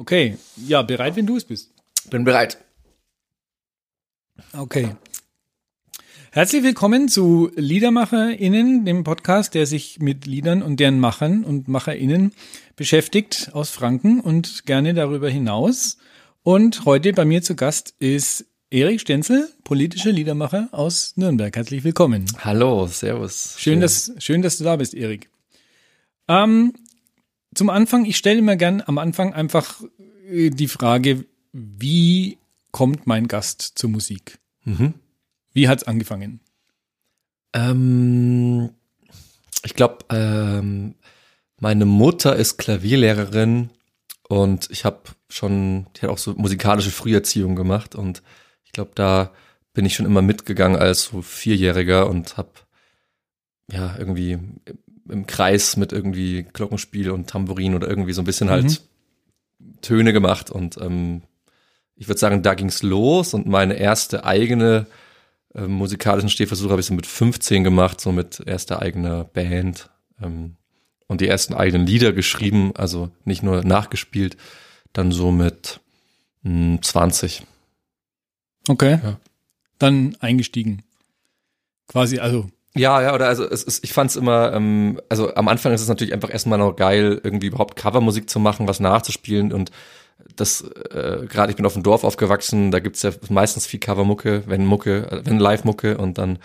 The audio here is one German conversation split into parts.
Okay, ja, bereit, wenn du es bist. Bin bereit. Okay. Herzlich willkommen zu LiedermacherInnen, dem Podcast, der sich mit Liedern und deren Machern und MacherInnen beschäftigt aus Franken und gerne darüber hinaus. Und heute bei mir zu Gast ist Erik Stenzel, politischer Liedermacher aus Nürnberg. Herzlich willkommen. Hallo, servus. Schön, dass, schön, dass du da bist, Erik. Ähm, zum Anfang, ich stelle immer gern am Anfang einfach äh, die Frage, wie kommt mein Gast zur Musik? Mhm. Wie hat's angefangen? Ähm, ich glaube, ähm, meine Mutter ist Klavierlehrerin und ich habe schon, die hat auch so musikalische Früherziehung gemacht und ich glaube, da bin ich schon immer mitgegangen als so Vierjähriger und habe ja irgendwie im Kreis mit irgendwie Glockenspiel und Tambourin oder irgendwie so ein bisschen halt mhm. Töne gemacht und ähm, ich würde sagen, da ging's los und meine erste eigene äh, musikalischen Stehversuche habe ich so mit 15 gemacht, so mit erster eigener Band ähm, und die ersten eigenen Lieder geschrieben, also nicht nur nachgespielt, dann so mit mh, hm, 20. Okay. Ja. Dann eingestiegen. Quasi, also ja, ja, oder also es ist, ich fand's immer, ähm, also am Anfang ist es natürlich einfach erstmal noch geil, irgendwie überhaupt Covermusik zu machen, was nachzuspielen und das, äh, gerade ich bin auf dem Dorf aufgewachsen, da gibt's ja meistens viel Covermucke, wenn Mucke, äh, wenn Live-Mucke und dann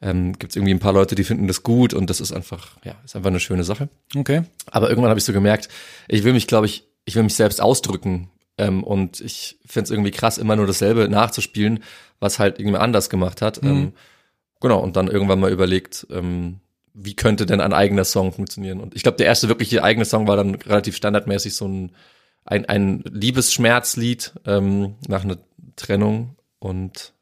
ähm, gibt irgendwie ein paar Leute, die finden das gut und das ist einfach, ja, ist einfach eine schöne Sache. Okay. Aber irgendwann habe ich so gemerkt, ich will mich, glaube ich, ich will mich selbst ausdrücken ähm, und ich find's irgendwie krass, immer nur dasselbe nachzuspielen, was halt irgendwie anders gemacht hat. Mhm. Ähm, Genau, und dann irgendwann mal überlegt, ähm, wie könnte denn ein eigener Song funktionieren? Und ich glaube, der erste wirkliche eigene Song war dann relativ standardmäßig so ein, ein, ein Liebesschmerzlied ähm, nach einer Trennung und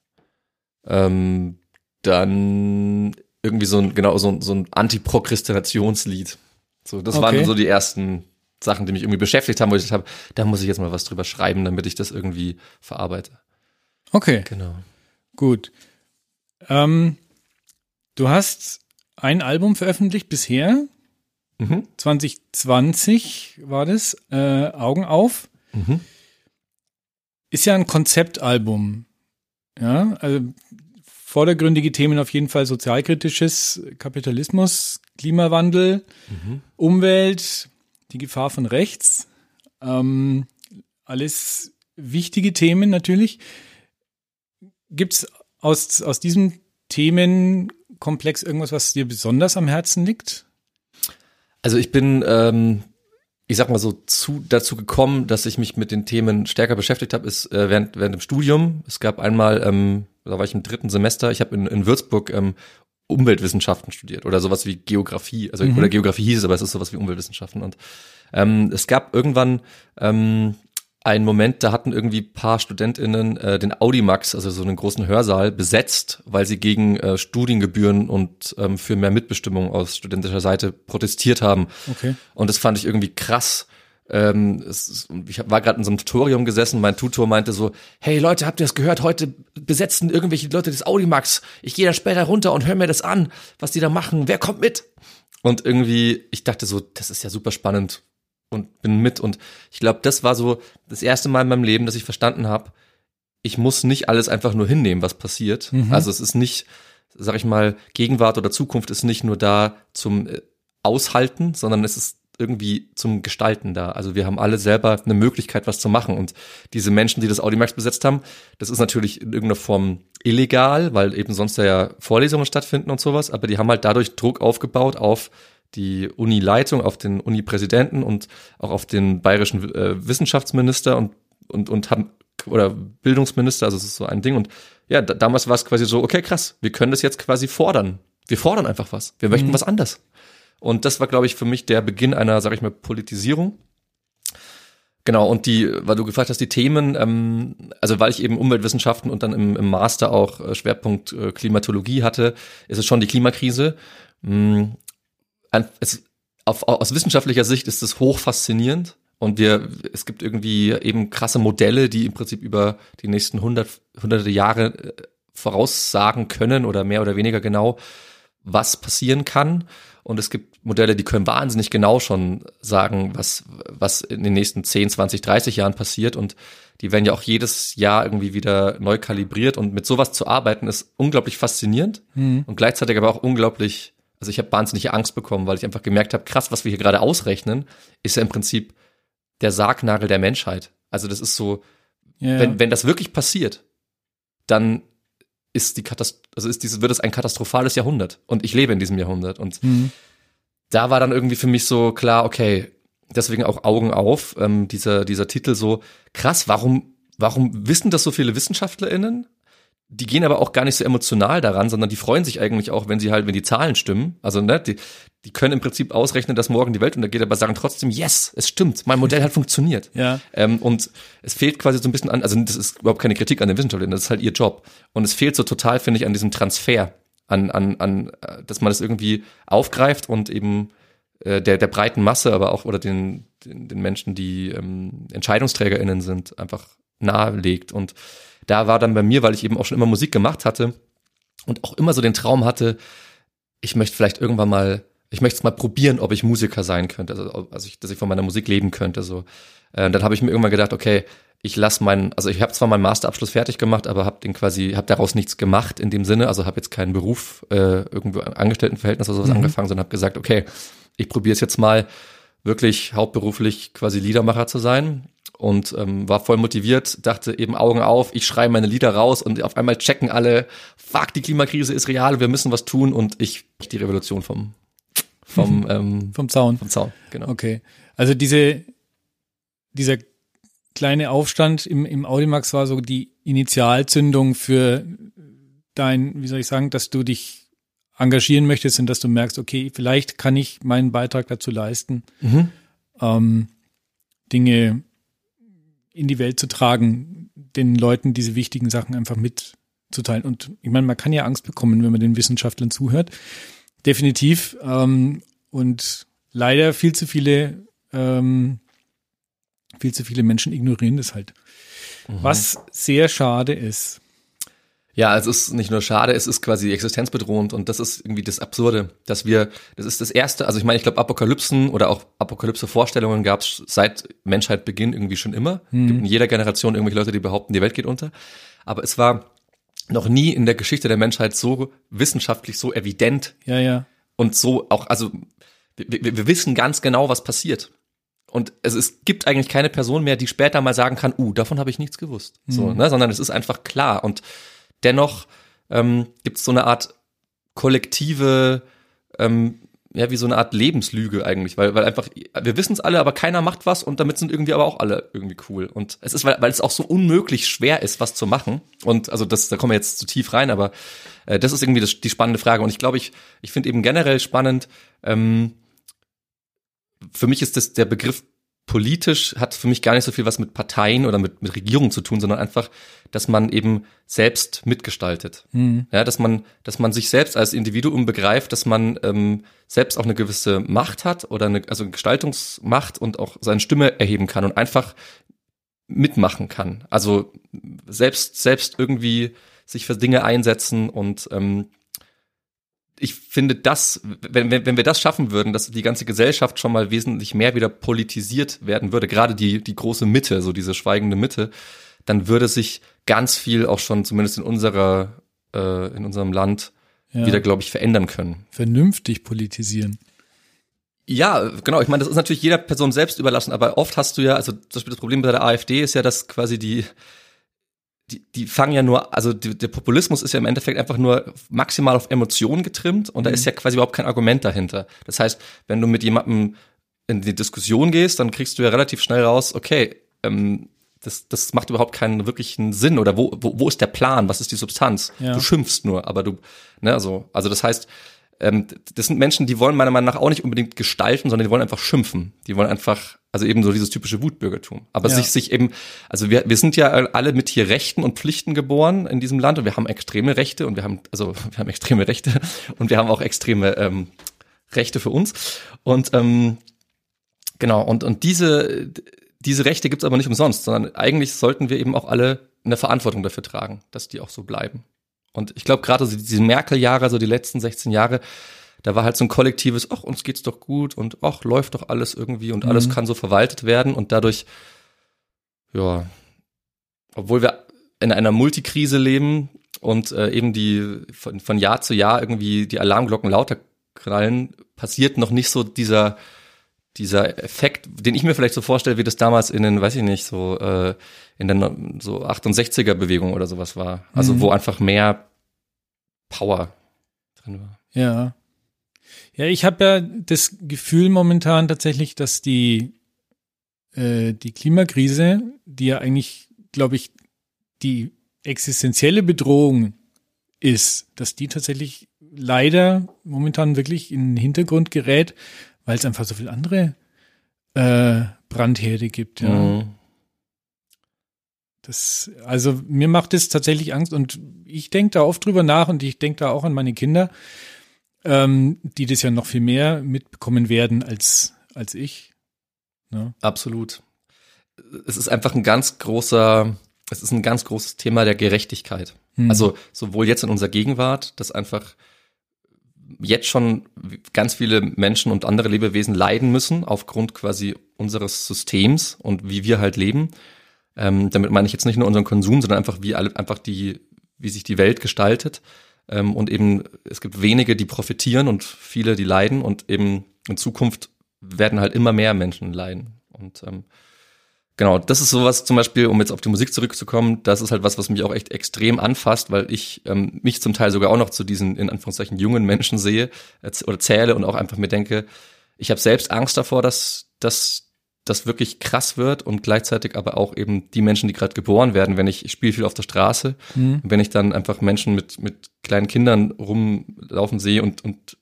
ähm, dann irgendwie so ein, genau, so, so ein Antiprokrastinationslied. So, das okay. waren so die ersten Sachen, die mich irgendwie beschäftigt haben, wo ich dachte, da muss ich jetzt mal was drüber schreiben, damit ich das irgendwie verarbeite. Okay. Genau. Gut. Ähm, Du hast ein Album veröffentlicht bisher. Mhm. 2020 war das. Äh, Augen auf. Mhm. Ist ja ein Konzeptalbum. Ja, also vordergründige Themen auf jeden Fall sozialkritisches, Kapitalismus, Klimawandel, mhm. Umwelt, die Gefahr von rechts. Ähm, alles wichtige Themen natürlich. Gibt es aus, aus diesem Themen Komplex irgendwas, was dir besonders am Herzen liegt? Also ich bin, ähm, ich sag mal so, zu, dazu gekommen, dass ich mich mit den Themen stärker beschäftigt habe, ist äh, während, während dem Studium. Es gab einmal, ähm, da war ich im dritten Semester, ich habe in, in Würzburg ähm, Umweltwissenschaften studiert oder sowas wie Geografie. Also mhm. oder Geografie hieß es, aber es ist sowas wie Umweltwissenschaften. Und ähm, es gab irgendwann ähm, ein Moment, da hatten irgendwie paar StudentInnen äh, den Audimax, also so einen großen Hörsaal, besetzt, weil sie gegen äh, Studiengebühren und ähm, für mehr Mitbestimmung aus studentischer Seite protestiert haben. Okay. Und das fand ich irgendwie krass. Ähm, es, ich war gerade in so einem Tutorium gesessen, mein Tutor meinte so, hey Leute, habt ihr das gehört? Heute besetzen irgendwelche Leute das Audimax. Ich gehe da später runter und hör mir das an, was die da machen. Wer kommt mit? Und irgendwie, ich dachte so, das ist ja super spannend und bin mit. Und ich glaube, das war so das erste Mal in meinem Leben, dass ich verstanden habe, ich muss nicht alles einfach nur hinnehmen, was passiert. Mhm. Also es ist nicht, sag ich mal, Gegenwart oder Zukunft ist nicht nur da zum äh, Aushalten, sondern es ist irgendwie zum Gestalten da. Also wir haben alle selber eine Möglichkeit, was zu machen. Und diese Menschen, die das Audimax besetzt haben, das ist natürlich in irgendeiner Form illegal, weil eben sonst ja Vorlesungen stattfinden und sowas. Aber die haben halt dadurch Druck aufgebaut auf die Uni-Leitung, auf den Uni-Präsidenten und auch auf den bayerischen äh, Wissenschaftsminister und, und, und haben, oder Bildungsminister, also es ist so ein Ding. Und ja, da, damals war es quasi so, okay, krass, wir können das jetzt quasi fordern. Wir fordern einfach was. Wir möchten mhm. was anders. Und das war, glaube ich, für mich der Beginn einer, sag ich mal, Politisierung. Genau, und die, weil du gefragt hast, die Themen, ähm, also weil ich eben Umweltwissenschaften und dann im, im Master auch äh, Schwerpunkt äh, Klimatologie hatte, ist es schon die Klimakrise. Es, auf, aus wissenschaftlicher Sicht ist es hoch faszinierend und wir, es gibt irgendwie eben krasse Modelle, die im Prinzip über die nächsten hundert, hunderte Jahre äh, voraussagen können oder mehr oder weniger genau, was passieren kann. und es gibt Modelle, die können wahnsinnig genau schon sagen, was, was in den nächsten 10, 20, 30 Jahren passiert und die werden ja auch jedes Jahr irgendwie wieder neu kalibriert und mit sowas zu arbeiten ist unglaublich faszinierend mhm. und gleichzeitig aber auch unglaublich, also ich habe wahnsinnige Angst bekommen, weil ich einfach gemerkt habe, krass, was wir hier gerade ausrechnen, ist ja im Prinzip der Sargnagel der Menschheit. Also das ist so, ja. wenn, wenn das wirklich passiert, dann ist die Katast also ist dieses, wird es ein katastrophales Jahrhundert. Und ich lebe in diesem Jahrhundert. Und mhm. da war dann irgendwie für mich so klar, okay, deswegen auch Augen auf, ähm, dieser, dieser Titel so, krass, warum, warum wissen das so viele WissenschaftlerInnen? Die gehen aber auch gar nicht so emotional daran, sondern die freuen sich eigentlich auch, wenn sie halt, wenn die Zahlen stimmen. Also, ne, die, die können im Prinzip ausrechnen, dass morgen die Welt untergeht, aber sagen trotzdem, yes, es stimmt, mein Modell hat funktioniert. Ja. Ähm, und es fehlt quasi so ein bisschen an, also das ist überhaupt keine Kritik an den Wissenschaftlern, das ist halt ihr Job. Und es fehlt so total, finde ich, an diesem Transfer, an, an, an, äh, dass man das irgendwie aufgreift und eben äh, der, der breiten Masse, aber auch oder den, den, den Menschen, die ähm, EntscheidungsträgerInnen sind, einfach nahelegt. Und da war dann bei mir, weil ich eben auch schon immer Musik gemacht hatte und auch immer so den Traum hatte, ich möchte vielleicht irgendwann mal, ich möchte es mal probieren, ob ich Musiker sein könnte, also, also ich, dass ich von meiner Musik leben könnte. So, äh, dann habe ich mir irgendwann gedacht, okay, ich lasse meinen, also ich habe zwar meinen Masterabschluss fertig gemacht, aber habe den quasi, habe daraus nichts gemacht in dem Sinne, also habe jetzt keinen Beruf äh, irgendwo Angestelltenverhältnis oder sowas mhm. angefangen, sondern habe gesagt, okay, ich probiere es jetzt mal wirklich hauptberuflich quasi Liedermacher zu sein und ähm, war voll motiviert, dachte eben Augen auf, ich schreibe meine Lieder raus und auf einmal checken alle, fuck, die Klimakrise ist real, wir müssen was tun und ich die Revolution vom vom ähm, vom Zaun. Vom Zaun, genau. Okay. Also diese dieser kleine Aufstand im im Audimax war so die Initialzündung für dein, wie soll ich sagen, dass du dich engagieren möchtest und dass du merkst, okay, vielleicht kann ich meinen Beitrag dazu leisten, mhm. ähm, Dinge in die Welt zu tragen, den Leuten diese wichtigen Sachen einfach mitzuteilen. Und ich meine, man kann ja Angst bekommen, wenn man den Wissenschaftlern zuhört. Definitiv. Ähm, und leider viel zu viele, ähm, viel zu viele Menschen ignorieren das halt. Mhm. Was sehr schade ist. Ja, es ist nicht nur schade, es ist quasi existenzbedrohend und das ist irgendwie das Absurde, dass wir, das ist das erste, also ich meine, ich glaube Apokalypsen oder auch Apokalypse-Vorstellungen gab es seit Menschheitbeginn irgendwie schon immer. Mhm. Gibt in jeder Generation irgendwelche Leute, die behaupten, die Welt geht unter. Aber es war noch nie in der Geschichte der Menschheit so wissenschaftlich, so evident. Ja, ja. Und so auch, also wir, wir wissen ganz genau, was passiert. Und es, es gibt eigentlich keine Person mehr, die später mal sagen kann, uh, davon habe ich nichts gewusst. Mhm. So, ne? Sondern es ist einfach klar. Und dennoch ähm, gibt es so eine Art kollektive, ähm, ja, wie so eine Art Lebenslüge eigentlich, weil, weil einfach, wir wissen es alle, aber keiner macht was und damit sind irgendwie aber auch alle irgendwie cool. Und es ist, weil, weil es auch so unmöglich schwer ist, was zu machen. Und also das, da kommen wir jetzt zu tief rein, aber äh, das ist irgendwie das, die spannende Frage. Und ich glaube, ich, ich finde eben generell spannend, ähm, für mich ist das der Begriff politisch hat für mich gar nicht so viel was mit Parteien oder mit, mit Regierungen zu tun, sondern einfach, dass man eben selbst mitgestaltet. Mhm. Ja, dass man, dass man sich selbst als Individuum begreift, dass man ähm, selbst auch eine gewisse Macht hat oder eine, also Gestaltungsmacht und auch seine Stimme erheben kann und einfach mitmachen kann. Also selbst, selbst irgendwie sich für Dinge einsetzen und ähm, ich finde das, wenn, wenn, wenn wir das schaffen würden, dass die ganze Gesellschaft schon mal wesentlich mehr wieder politisiert werden würde, gerade die, die große Mitte, so diese schweigende Mitte, dann würde sich ganz viel auch schon zumindest in unserer, äh, in unserem Land ja. wieder, glaube ich, verändern können. Vernünftig politisieren. Ja, genau. Ich meine, das ist natürlich jeder Person selbst überlassen, aber oft hast du ja, also das Problem bei der AfD ist ja, dass quasi die, die, die fangen ja nur, also die, der Populismus ist ja im Endeffekt einfach nur maximal auf Emotionen getrimmt und mhm. da ist ja quasi überhaupt kein Argument dahinter. Das heißt, wenn du mit jemandem in die Diskussion gehst, dann kriegst du ja relativ schnell raus, okay, ähm, das, das macht überhaupt keinen wirklichen Sinn oder wo, wo, wo ist der Plan, was ist die Substanz? Ja. Du schimpfst nur, aber du, ne, also, also das heißt, ähm, das sind Menschen, die wollen meiner Meinung nach auch nicht unbedingt gestalten, sondern die wollen einfach schimpfen. Die wollen einfach, also eben so dieses typische Wutbürgertum. Aber ja. sich, sich eben, also wir, wir sind ja alle mit hier Rechten und Pflichten geboren in diesem Land und wir haben extreme Rechte und wir haben, also wir haben extreme Rechte und wir haben auch extreme ähm, Rechte für uns. Und ähm, genau, und, und diese, diese Rechte gibt's aber nicht umsonst, sondern eigentlich sollten wir eben auch alle eine Verantwortung dafür tragen, dass die auch so bleiben. Und ich glaube gerade so diese Merkel-Jahre, so die letzten 16 Jahre, da war halt so ein kollektives, ach, uns geht's doch gut und ach, läuft doch alles irgendwie und alles mhm. kann so verwaltet werden und dadurch, ja, obwohl wir in einer Multikrise leben und äh, eben die von, von Jahr zu Jahr irgendwie die Alarmglocken lauter knallen, passiert noch nicht so dieser dieser Effekt, den ich mir vielleicht so vorstelle, wie das damals in den, weiß ich nicht, so äh, in den so 68er Bewegung oder sowas war. Also mhm. wo einfach mehr Power drin war. Ja. Ja, ich habe ja das Gefühl momentan tatsächlich, dass die äh, die Klimakrise, die ja eigentlich, glaube ich, die existenzielle Bedrohung ist, dass die tatsächlich leider momentan wirklich in den Hintergrund gerät, weil es einfach so viel andere äh, Brandherde gibt. Ja. Mhm. Das, also mir macht es tatsächlich Angst und ich denke da oft drüber nach und ich denke da auch an meine Kinder, ähm, die das ja noch viel mehr mitbekommen werden als, als ich. Ja. Ne? Absolut. Es ist einfach ein ganz großer, es ist ein ganz großes Thema der Gerechtigkeit. Mhm. Also sowohl jetzt in unserer Gegenwart, dass einfach jetzt schon ganz viele Menschen und andere Lebewesen leiden müssen aufgrund quasi unseres Systems und wie wir halt leben. Ähm, damit meine ich jetzt nicht nur unseren Konsum, sondern einfach wie alle, einfach die, wie sich die Welt gestaltet. Ähm, und eben es gibt wenige, die profitieren und viele, die leiden und eben in Zukunft werden halt immer mehr Menschen leiden. Und ähm, Genau, das ist sowas zum Beispiel, um jetzt auf die Musik zurückzukommen, das ist halt was, was mich auch echt extrem anfasst, weil ich ähm, mich zum Teil sogar auch noch zu diesen, in Anführungszeichen, jungen Menschen sehe oder zähle und auch einfach mir denke, ich habe selbst Angst davor, dass dass das wirklich krass wird und gleichzeitig aber auch eben die Menschen, die gerade geboren werden, wenn ich, ich spiele viel auf der Straße, mhm. wenn ich dann einfach Menschen mit, mit kleinen Kindern rumlaufen sehe und, und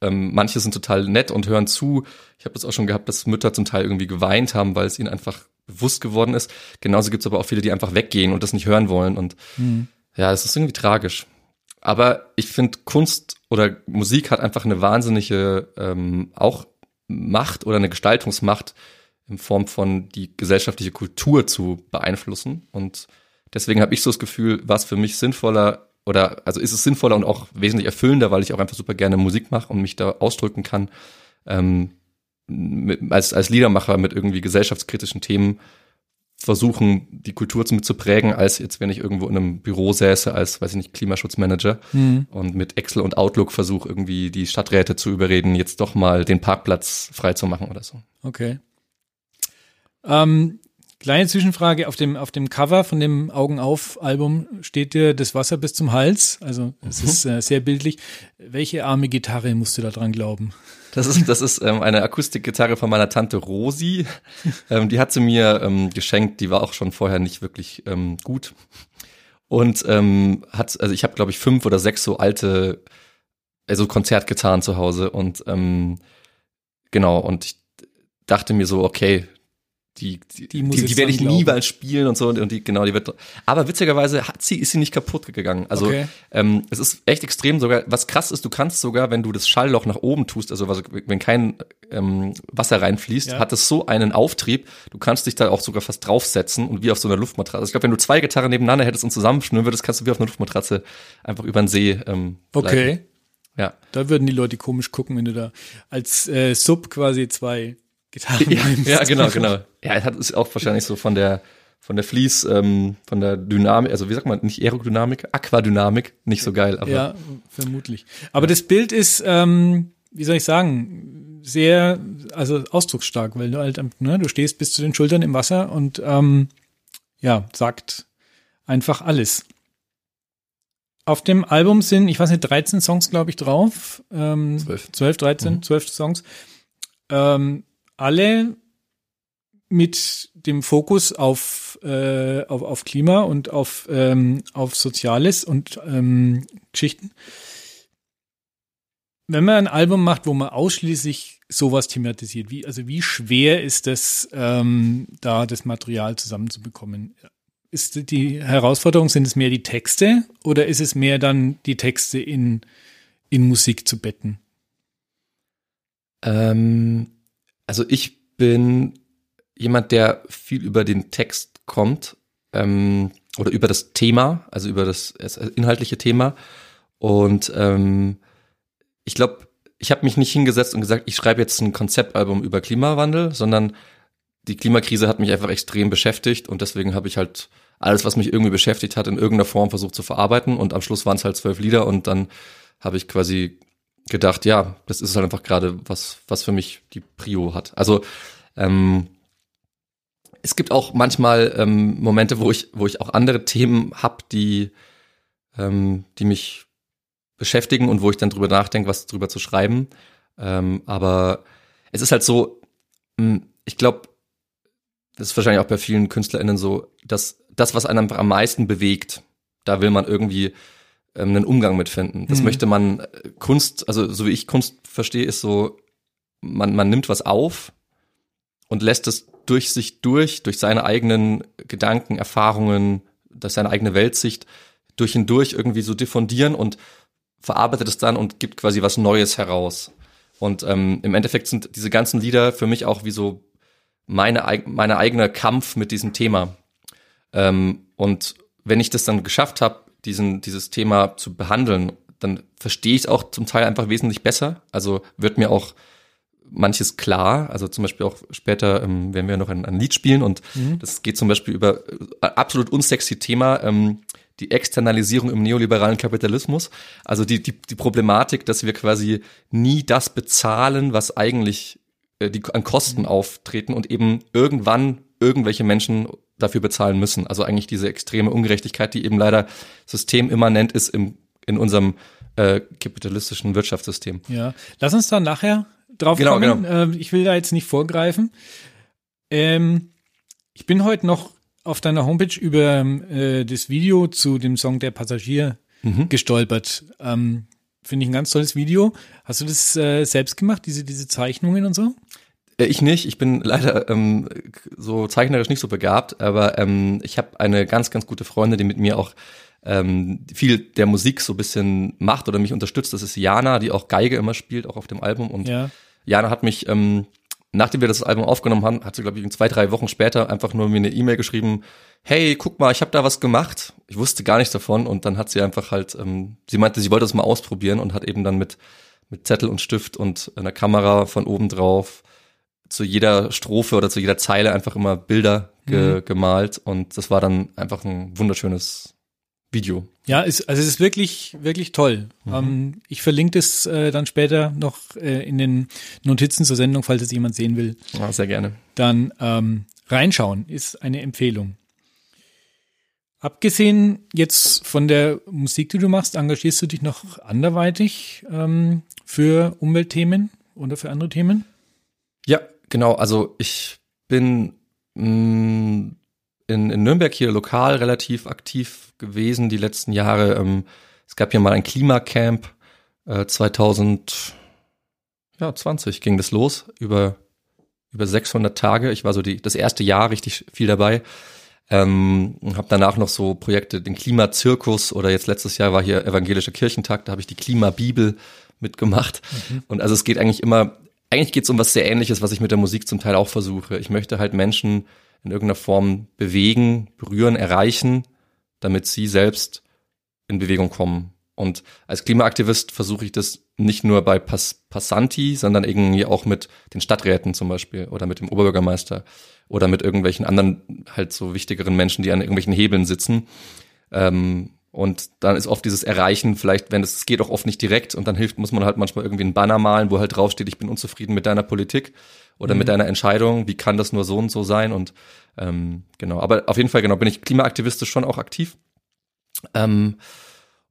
ähm, manche sind total nett und hören zu. Ich habe das auch schon gehabt, dass Mütter zum Teil irgendwie geweint haben, weil es ihnen einfach bewusst geworden ist. Genauso gibt es aber auch viele, die einfach weggehen und das nicht hören wollen. Und mhm. ja, es ist irgendwie tragisch. Aber ich finde, Kunst oder Musik hat einfach eine wahnsinnige ähm, auch Macht oder eine Gestaltungsmacht in Form von die gesellschaftliche Kultur zu beeinflussen. Und deswegen habe ich so das Gefühl, was für mich sinnvoller oder also ist es sinnvoller und auch wesentlich erfüllender, weil ich auch einfach super gerne Musik mache und mich da ausdrücken kann, ähm, mit, als, als Liedermacher mit irgendwie gesellschaftskritischen Themen versuchen, die Kultur mitzuprägen, als jetzt, wenn ich irgendwo in einem Büro säße als, weiß ich nicht, Klimaschutzmanager mhm. und mit Excel und Outlook versuche irgendwie die Stadträte zu überreden, jetzt doch mal den Parkplatz frei zu machen oder so. Okay. Ähm, Kleine Zwischenfrage, auf dem, auf dem Cover von dem Augen auf Album steht dir das Wasser bis zum Hals. Also es mhm. ist äh, sehr bildlich. Welche arme Gitarre musst du da dran glauben? Das ist, das ist ähm, eine Akustikgitarre von meiner Tante Rosi. ähm, die hat sie mir ähm, geschenkt. Die war auch schon vorher nicht wirklich ähm, gut. Und ähm, hat, also ich habe glaube ich fünf oder sechs so alte, also Konzertgitarren zu Hause und ähm, genau und ich dachte mir so, okay, die, die, die, die, die werde ich niemals spielen und so und, und die, genau, die wird. Aber witzigerweise hat sie, ist sie nicht kaputt gegangen. Also okay. ähm, es ist echt extrem sogar. Was krass ist, du kannst sogar, wenn du das Schallloch nach oben tust, also was, wenn kein ähm, Wasser reinfließt, ja. hat es so einen Auftrieb. Du kannst dich da auch sogar fast draufsetzen und wie auf so einer Luftmatratze. Also ich glaube, wenn du zwei Gitarren nebeneinander hättest und zusammenschnüren würdest, kannst du wie auf einer Luftmatratze einfach über den See. Ähm, okay. Bleiben. Ja. Da würden die Leute komisch gucken, wenn du da als äh, Sub quasi zwei Gitarren ja, ja, genau, genau. Ja, es hat ist auch wahrscheinlich so von der von der Fließ, ähm, von der Dynamik, also wie sagt man, nicht Aerodynamik, Aquadynamik, nicht so geil. Aber ja, vermutlich. Aber ja. das Bild ist, ähm, wie soll ich sagen, sehr, also ausdrucksstark, weil du halt, ne, du stehst bis zu den Schultern im Wasser und ähm, ja, sagt einfach alles. Auf dem Album sind, ich weiß nicht, 13 Songs, glaube ich, drauf. Ähm, 12. 12, 13, mhm. 12 Songs. Ähm, alle mit dem Fokus auf, äh, auf, auf Klima und auf, ähm, auf Soziales und ähm, Geschichten. Wenn man ein Album macht, wo man ausschließlich sowas thematisiert, wie, also wie schwer ist es, ähm, da das Material zusammenzubekommen? Ist die Herausforderung, sind es mehr die Texte oder ist es mehr dann die Texte in, in Musik zu betten? Ähm, also ich bin jemand, der viel über den Text kommt ähm, oder über das Thema, also über das, inhaltliche Thema. Und ähm, ich glaube, ich habe mich nicht hingesetzt und gesagt, ich schreibe jetzt ein Konzeptalbum über Klimawandel, sondern die Klimakrise hat mich einfach extrem beschäftigt und deswegen habe ich halt alles, was mich irgendwie beschäftigt hat, in irgendeiner Form versucht zu verarbeiten und am Schluss waren es halt zwölf Lieder und dann habe ich quasi gedacht, ja, das ist halt einfach gerade was, was für mich die Prio hat. Also ähm, es gibt auch manchmal ähm, Momente, wo ich, wo ich auch andere Themen hab, die, ähm, die mich beschäftigen und wo ich dann drüber nachdenke, was drüber zu schreiben. Ähm, aber es ist halt so, hm, ich glaube, das ist wahrscheinlich auch bei vielen KünstlerInnen so, dass das, was einen am meisten bewegt, da will man irgendwie ähm, einen Umgang mit finden. Das mhm. möchte man äh, Kunst, also so wie ich Kunst verstehe, ist so, man, man nimmt was auf und lässt es durch sich durch, durch seine eigenen Gedanken, Erfahrungen, durch seine eigene Weltsicht durch und durch irgendwie so diffundieren und verarbeitet es dann und gibt quasi was Neues heraus. Und ähm, im Endeffekt sind diese ganzen Lieder für mich auch wie so meine, meine eigene Kampf mit diesem Thema. Ähm, und wenn ich das dann geschafft habe, diesen, dieses Thema zu behandeln, dann verstehe ich es auch zum Teil einfach wesentlich besser. Also wird mir auch manches klar. Also zum Beispiel auch später ähm, werden wir noch ein, ein Lied spielen und mhm. das geht zum Beispiel über äh, absolut unsexy Thema, ähm, die Externalisierung im neoliberalen Kapitalismus. Also die, die, die Problematik, dass wir quasi nie das bezahlen, was eigentlich äh, die an Kosten mhm. auftreten und eben irgendwann irgendwelche Menschen dafür bezahlen müssen. Also eigentlich diese extreme Ungerechtigkeit, die eben leider systemimmanent ist im, in unserem äh, kapitalistischen Wirtschaftssystem. Ja, lass uns dann nachher drauf genau, kommen. Genau. Äh, ich will da jetzt nicht vorgreifen. Ähm, ich bin heute noch auf deiner Homepage über äh, das Video zu dem Song Der Passagier mhm. gestolpert. Ähm, Finde ich ein ganz tolles Video. Hast du das äh, selbst gemacht, diese, diese Zeichnungen und so? Äh, ich nicht, ich bin leider ähm, so zeichnerisch nicht so begabt, aber ähm, ich habe eine ganz, ganz gute Freundin, die mit mir auch ähm, viel der Musik so ein bisschen macht oder mich unterstützt. Das ist Jana, die auch Geige immer spielt, auch auf dem Album. Und ja. Jana hat mich, ähm, nachdem wir das Album aufgenommen haben, hat sie, glaube ich, zwei, drei Wochen später einfach nur mir eine E-Mail geschrieben, hey, guck mal, ich habe da was gemacht. Ich wusste gar nichts davon und dann hat sie einfach halt, ähm, sie meinte, sie wollte das mal ausprobieren und hat eben dann mit, mit Zettel und Stift und einer Kamera von oben drauf zu jeder Strophe oder zu jeder Zeile einfach immer Bilder ge mhm. gemalt und das war dann einfach ein wunderschönes Video. Ja, ist, also es ist wirklich, wirklich toll. Mhm. Ähm, ich verlinke das äh, dann später noch äh, in den Notizen zur Sendung, falls es jemand sehen will. Ja, sehr gerne. Dann ähm, reinschauen ist eine Empfehlung. Abgesehen jetzt von der Musik, die du machst, engagierst du dich noch anderweitig ähm, für Umweltthemen oder für andere Themen? Ja, Genau, also ich bin mh, mm, in, in Nürnberg hier lokal relativ aktiv gewesen die letzten Jahre. Ähm, es gab hier mal ein Klimacamp äh, 2020 ging das los über über 600 Tage. Ich war so die das erste Jahr richtig viel dabei. Ähm, habe danach noch so Projekte, den Klimazirkus oder jetzt letztes Jahr war hier evangelischer Kirchentag, da habe ich die Klimabibel mitgemacht. Mhm. Und also es geht eigentlich immer eigentlich geht es um was sehr ähnliches, was ich mit der Musik zum Teil auch versuche. Ich möchte halt Menschen in irgendeiner Form bewegen, berühren, erreichen, damit sie selbst in Bewegung kommen. Und als Klimaaktivist versuche ich das nicht nur bei Pass Passanti, sondern irgendwie auch mit den Stadträten zum Beispiel oder mit dem Oberbürgermeister oder mit irgendwelchen anderen halt so wichtigeren Menschen, die an irgendwelchen Hebeln sitzen. Ähm, und dann ist oft dieses Erreichen, vielleicht, wenn es, es geht auch oft nicht direkt und dann hilft, muss man halt manchmal irgendwie einen Banner malen, wo halt draufsteht, ich bin unzufrieden mit deiner Politik oder mhm. mit deiner Entscheidung, wie kann das nur so und so sein? Und ähm, genau, aber auf jeden Fall, genau, bin ich klimaaktivistisch schon auch aktiv. Ähm,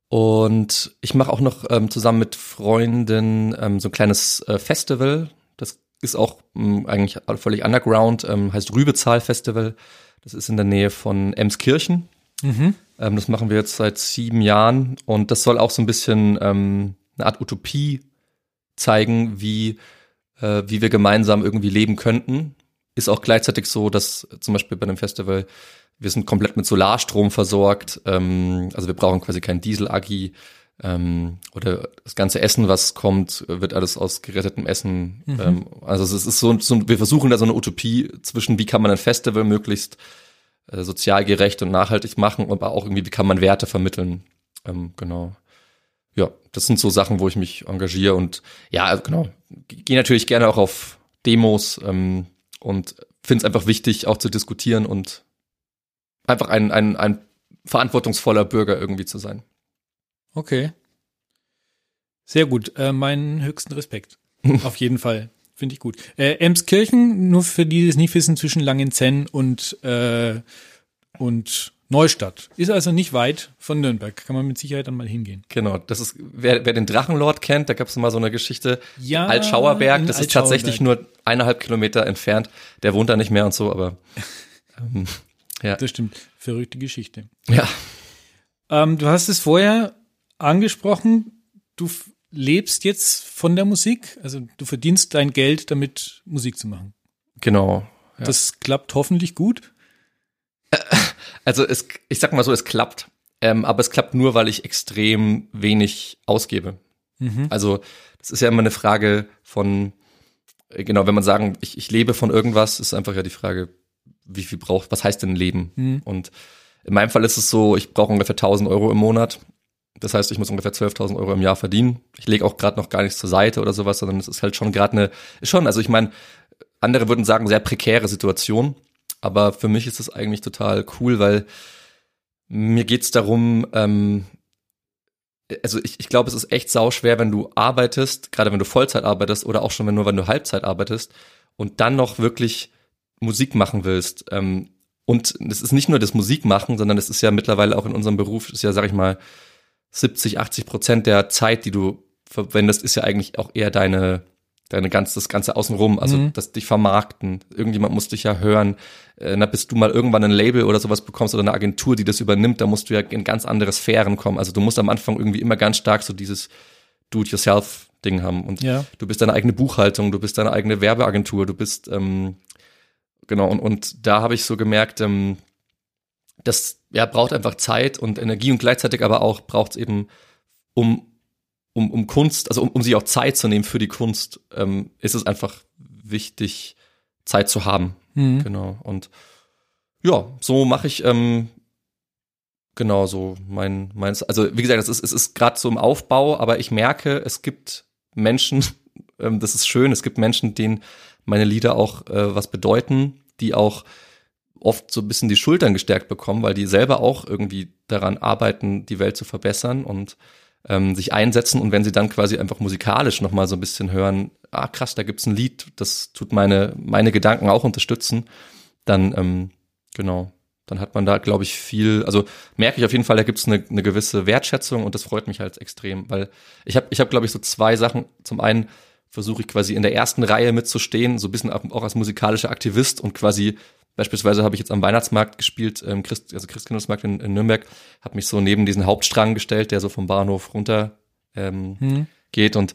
und ich mache auch noch ähm, zusammen mit Freunden ähm, so ein kleines äh, Festival. Das ist auch ähm, eigentlich völlig underground, ähm, heißt Rübezahl Festival. Das ist in der Nähe von Emskirchen. Mhm. Ähm, das machen wir jetzt seit sieben Jahren und das soll auch so ein bisschen ähm, eine Art Utopie zeigen, wie, äh, wie wir gemeinsam irgendwie leben könnten. Ist auch gleichzeitig so, dass zum Beispiel bei einem Festival wir sind komplett mit Solarstrom versorgt. Ähm, also wir brauchen quasi kein Diesel-Agi. Ähm, oder das ganze Essen, was kommt, wird alles aus gerettetem Essen. Mhm. Ähm, also es ist so, so, wir versuchen da so eine Utopie zwischen, wie kann man ein Festival möglichst äh, sozial gerecht und nachhaltig machen, aber auch irgendwie, wie kann man Werte vermitteln. Ähm, genau. ja, das sind so Sachen, wo ich mich engagiere und ja, also genau, gehe natürlich gerne auch auf Demos ähm, und finde es einfach wichtig, auch zu diskutieren und einfach ein, ein, ein verantwortungsvoller Bürger irgendwie zu sein. Okay. Sehr gut. Äh, meinen höchsten Respekt. Auf jeden Fall. Finde ich gut. Äh, Emskirchen, nur für die, die es nicht wissen, zwischen Langenzenn und, äh, und Neustadt. Ist also nicht weit von Nürnberg. Kann man mit Sicherheit dann mal hingehen. Genau, das ist, wer, wer den Drachenlord kennt, da gab es mal so eine Geschichte. Ja, Altschauerberg, das ist tatsächlich nur eineinhalb Kilometer entfernt. Der wohnt da nicht mehr und so, aber ähm, ja. Das stimmt. Verrückte Geschichte. Ja. Ähm, du hast es vorher angesprochen, du lebst jetzt von der Musik, also du verdienst dein Geld damit, Musik zu machen. Genau. Ja. Das klappt hoffentlich gut. Also es, ich sag mal so, es klappt. Ähm, aber es klappt nur, weil ich extrem wenig ausgebe. Mhm. Also das ist ja immer eine Frage von, äh, genau, wenn man sagen, ich, ich lebe von irgendwas, ist einfach ja die Frage, wie viel braucht, was heißt denn Leben? Mhm. Und in meinem Fall ist es so, ich brauche ungefähr 1000 Euro im Monat. Das heißt, ich muss ungefähr 12.000 Euro im Jahr verdienen. Ich lege auch gerade noch gar nichts zur Seite oder sowas, sondern es ist halt schon gerade eine, ist schon, also ich meine, andere würden sagen, sehr prekäre Situation. Aber für mich ist es eigentlich total cool, weil mir geht's darum, ähm, also ich, ich glaube, es ist echt sauschwer, wenn du arbeitest, gerade wenn du Vollzeit arbeitest oder auch schon wenn nur wenn du Halbzeit arbeitest und dann noch wirklich Musik machen willst. Ähm, und es ist nicht nur das Musikmachen, sondern es ist ja mittlerweile auch in unserem Beruf, ist ja, sag ich mal, 70, 80 Prozent der Zeit, die du verwendest, ist ja eigentlich auch eher deine deine ganz, das Ganze außenrum, also mhm. das dich vermarkten. Irgendjemand muss dich ja hören. Äh, na, bis du mal irgendwann ein Label oder sowas bekommst oder eine Agentur, die das übernimmt, da musst du ja in ganz andere Sphären kommen. Also du musst am Anfang irgendwie immer ganz stark so dieses Do-it-yourself-Ding haben. Und ja. du bist deine eigene Buchhaltung, du bist deine eigene Werbeagentur, du bist, ähm, genau, und, und da habe ich so gemerkt, ähm, das ja, braucht einfach Zeit und Energie und gleichzeitig aber auch braucht es eben, um um, um Kunst, also um, um sich auch Zeit zu nehmen für die Kunst, ähm, ist es einfach wichtig, Zeit zu haben. Mhm. Genau. Und ja, so mache ich ähm, genau so mein meins. Also wie gesagt, es ist es ist gerade so im Aufbau, aber ich merke, es gibt Menschen, ähm, das ist schön, es gibt Menschen, denen meine Lieder auch äh, was bedeuten, die auch oft so ein bisschen die Schultern gestärkt bekommen, weil die selber auch irgendwie daran arbeiten, die Welt zu verbessern und ähm, sich einsetzen und wenn sie dann quasi einfach musikalisch nochmal so ein bisschen hören, ah krass, da gibt's ein Lied, das tut meine, meine Gedanken auch unterstützen, dann ähm, genau, dann hat man da, glaube ich, viel, also merke ich auf jeden Fall, da gibt's eine, eine gewisse Wertschätzung und das freut mich halt extrem, weil ich habe, ich hab, glaube ich, so zwei Sachen. Zum einen versuche ich quasi in der ersten Reihe mitzustehen, so ein bisschen auch als musikalischer Aktivist und quasi Beispielsweise habe ich jetzt am Weihnachtsmarkt gespielt, ähm, Christ, also Christkindlesmarkt in, in Nürnberg, habe mich so neben diesen Hauptstrang gestellt, der so vom Bahnhof runter ähm, hm. geht und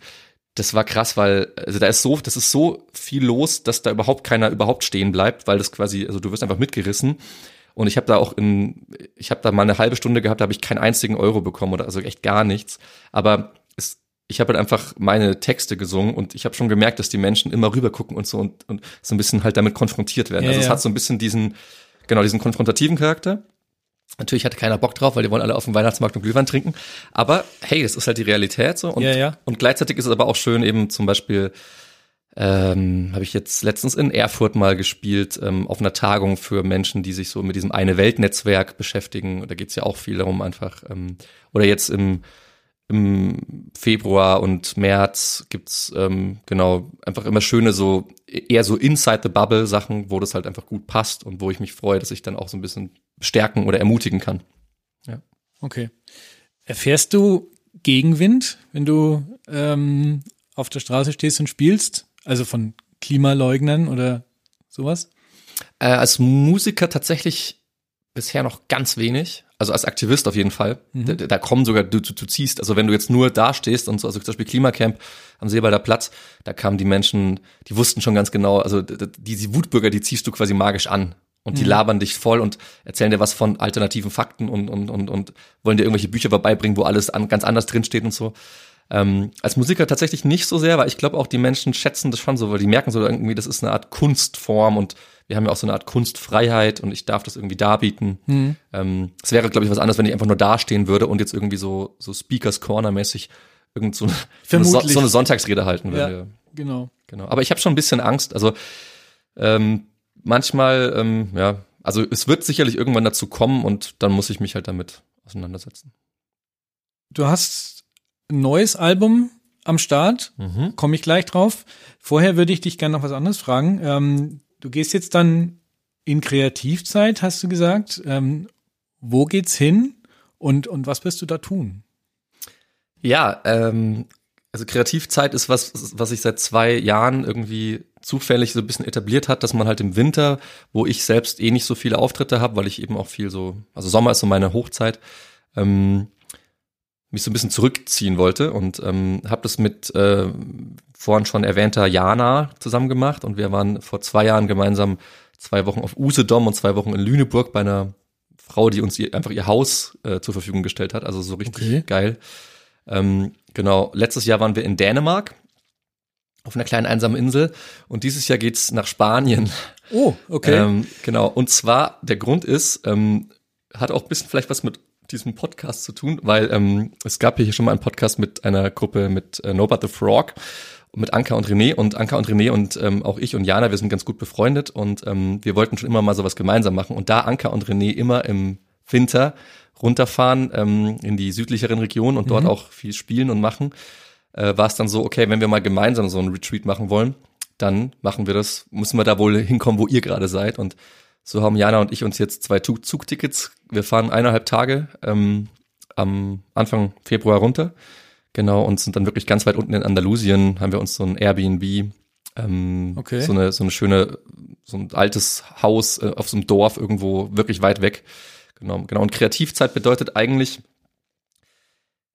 das war krass, weil also da ist so, das ist so viel los, dass da überhaupt keiner überhaupt stehen bleibt, weil das quasi, also du wirst einfach mitgerissen. Und ich habe da auch in, ich habe da mal eine halbe Stunde gehabt, da habe ich keinen einzigen Euro bekommen oder also echt gar nichts. Aber ich habe halt einfach meine Texte gesungen und ich habe schon gemerkt, dass die Menschen immer rüber gucken und so und, und so ein bisschen halt damit konfrontiert werden. Ja, also es hat so ein bisschen diesen, genau, diesen konfrontativen Charakter. Natürlich hatte keiner Bock drauf, weil die wollen alle auf dem Weihnachtsmarkt und Glühwein trinken. Aber hey, das ist halt die Realität so. Und, ja, ja. und gleichzeitig ist es aber auch schön, eben zum Beispiel, ähm, habe ich jetzt letztens in Erfurt mal gespielt, ähm, auf einer Tagung für Menschen, die sich so mit diesem eine Weltnetzwerk beschäftigen. Da geht's ja auch viel darum, einfach. Ähm, oder jetzt im im Februar und März gibt's ähm, genau einfach immer schöne so eher so inside the bubble Sachen, wo das halt einfach gut passt und wo ich mich freue, dass ich dann auch so ein bisschen stärken oder ermutigen kann. Ja. Okay. Erfährst du Gegenwind, wenn du ähm, auf der Straße stehst und spielst? Also von Klimaleugnern oder sowas? Äh, als Musiker tatsächlich bisher noch ganz wenig. Also als Aktivist auf jeden Fall. Mhm. Da, da, kommen sogar, du, du, du ziehst, also wenn du jetzt nur da stehst und so, also zum Beispiel Klimacamp am Seebalder Platz, da kamen die Menschen, die wussten schon ganz genau, also diese Wutbürger, die ziehst du quasi magisch an. Und die mhm. labern dich voll und erzählen dir was von alternativen Fakten und, und, und, und wollen dir irgendwelche Bücher beibringen, wo alles an, ganz anders drinsteht und so. Ähm, als Musiker tatsächlich nicht so sehr, weil ich glaube auch die Menschen schätzen das schon so, weil die merken so irgendwie, das ist eine Art Kunstform und wir haben ja auch so eine Art Kunstfreiheit und ich darf das irgendwie darbieten. Mhm. Ähm, es wäre, glaube ich, was anderes, wenn ich einfach nur dastehen würde und jetzt irgendwie so, so Speakers Corner-mäßig irgend so, eine, so, eine Sonntagsrede halten würde. Ja, genau. Genau. Aber ich habe schon ein bisschen Angst. Also ähm, manchmal, ähm, ja, also es wird sicherlich irgendwann dazu kommen und dann muss ich mich halt damit auseinandersetzen. Du hast neues Album am Start, mhm. komme ich gleich drauf. Vorher würde ich dich gerne noch was anderes fragen. Ähm, du gehst jetzt dann in Kreativzeit, hast du gesagt. Ähm, wo geht's hin und, und was wirst du da tun? Ja, ähm, also Kreativzeit ist was, was sich seit zwei Jahren irgendwie zufällig so ein bisschen etabliert hat, dass man halt im Winter, wo ich selbst eh nicht so viele Auftritte habe, weil ich eben auch viel so, also Sommer ist so meine Hochzeit, ähm, mich so ein bisschen zurückziehen wollte und ähm, habe das mit äh, vorhin schon erwähnter Jana zusammen gemacht und wir waren vor zwei Jahren gemeinsam zwei Wochen auf Usedom und zwei Wochen in Lüneburg bei einer Frau, die uns ihr, einfach ihr Haus äh, zur Verfügung gestellt hat, also so richtig okay. geil. Ähm, genau, letztes Jahr waren wir in Dänemark auf einer kleinen einsamen Insel und dieses Jahr geht's nach Spanien. Oh, okay. Ähm, genau, und zwar der Grund ist, ähm, hat auch ein bisschen vielleicht was mit diesem Podcast zu tun, weil ähm, es gab hier schon mal einen Podcast mit einer Gruppe mit äh, No But the Frog mit Anka und René und Anka und René und ähm, auch ich und Jana, wir sind ganz gut befreundet und ähm, wir wollten schon immer mal sowas gemeinsam machen und da Anka und René immer im Winter runterfahren ähm, in die südlicheren Regionen und dort mhm. auch viel spielen und machen, äh, war es dann so, okay, wenn wir mal gemeinsam so ein Retreat machen wollen, dann machen wir das, müssen wir da wohl hinkommen, wo ihr gerade seid. Und so haben Jana und ich uns jetzt zwei Zugtickets. Wir fahren eineinhalb Tage ähm, am Anfang Februar runter. Genau, und sind dann wirklich ganz weit unten in Andalusien, haben wir uns so ein Airbnb, ähm, okay. so eine, so eine schöne, so ein altes Haus äh, auf so einem Dorf irgendwo wirklich weit weg Genau, genau. Und Kreativzeit bedeutet eigentlich,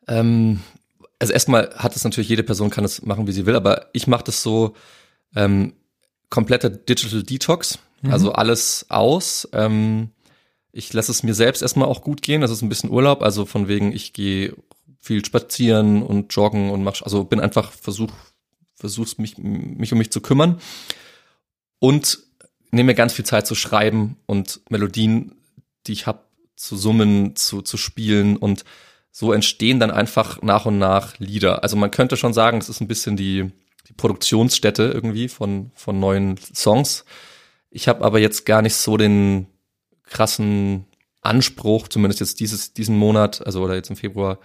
ähm, also erstmal hat es natürlich, jede Person kann es machen, wie sie will, aber ich mache das so ähm, kompletter Digital Detox, mhm. also alles aus. Ähm, ich lasse es mir selbst erstmal auch gut gehen, das ist ein bisschen Urlaub, also von wegen, ich gehe viel spazieren und joggen und mach, also bin einfach versuch, versuch's mich, mich um mich zu kümmern und nehme mir ganz viel Zeit zu schreiben und Melodien, die ich habe, zu summen, zu, zu spielen und so entstehen dann einfach nach und nach Lieder. Also man könnte schon sagen, es ist ein bisschen die, die Produktionsstätte irgendwie von, von neuen Songs. Ich habe aber jetzt gar nicht so den krassen Anspruch, zumindest jetzt dieses, diesen Monat, also oder jetzt im Februar,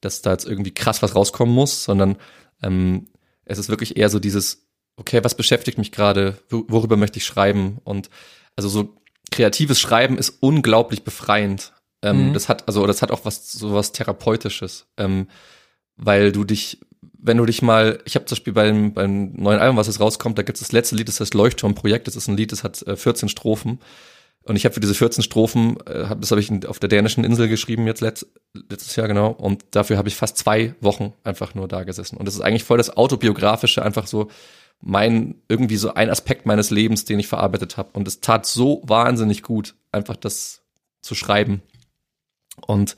dass da jetzt irgendwie krass was rauskommen muss, sondern ähm, es ist wirklich eher so dieses, okay, was beschäftigt mich gerade, worüber möchte ich schreiben und also so kreatives Schreiben ist unglaublich befreiend. Ähm, mhm. Das hat, also, das hat auch was, so was Therapeutisches, ähm, weil du dich, wenn du dich mal, ich habe zum Beispiel beim, beim neuen Album, was jetzt rauskommt, da gibt es das letzte Lied, das heißt Leuchtturmprojekt. Das ist ein Lied, das hat äh, 14 Strophen. Und ich habe für diese 14 Strophen, äh, hab, das habe ich auf der dänischen Insel geschrieben jetzt letzt, letztes Jahr genau. Und dafür habe ich fast zwei Wochen einfach nur da gesessen. Und das ist eigentlich voll das autobiografische, einfach so mein irgendwie so ein Aspekt meines Lebens, den ich verarbeitet habe. Und es tat so wahnsinnig gut, einfach das zu schreiben. Und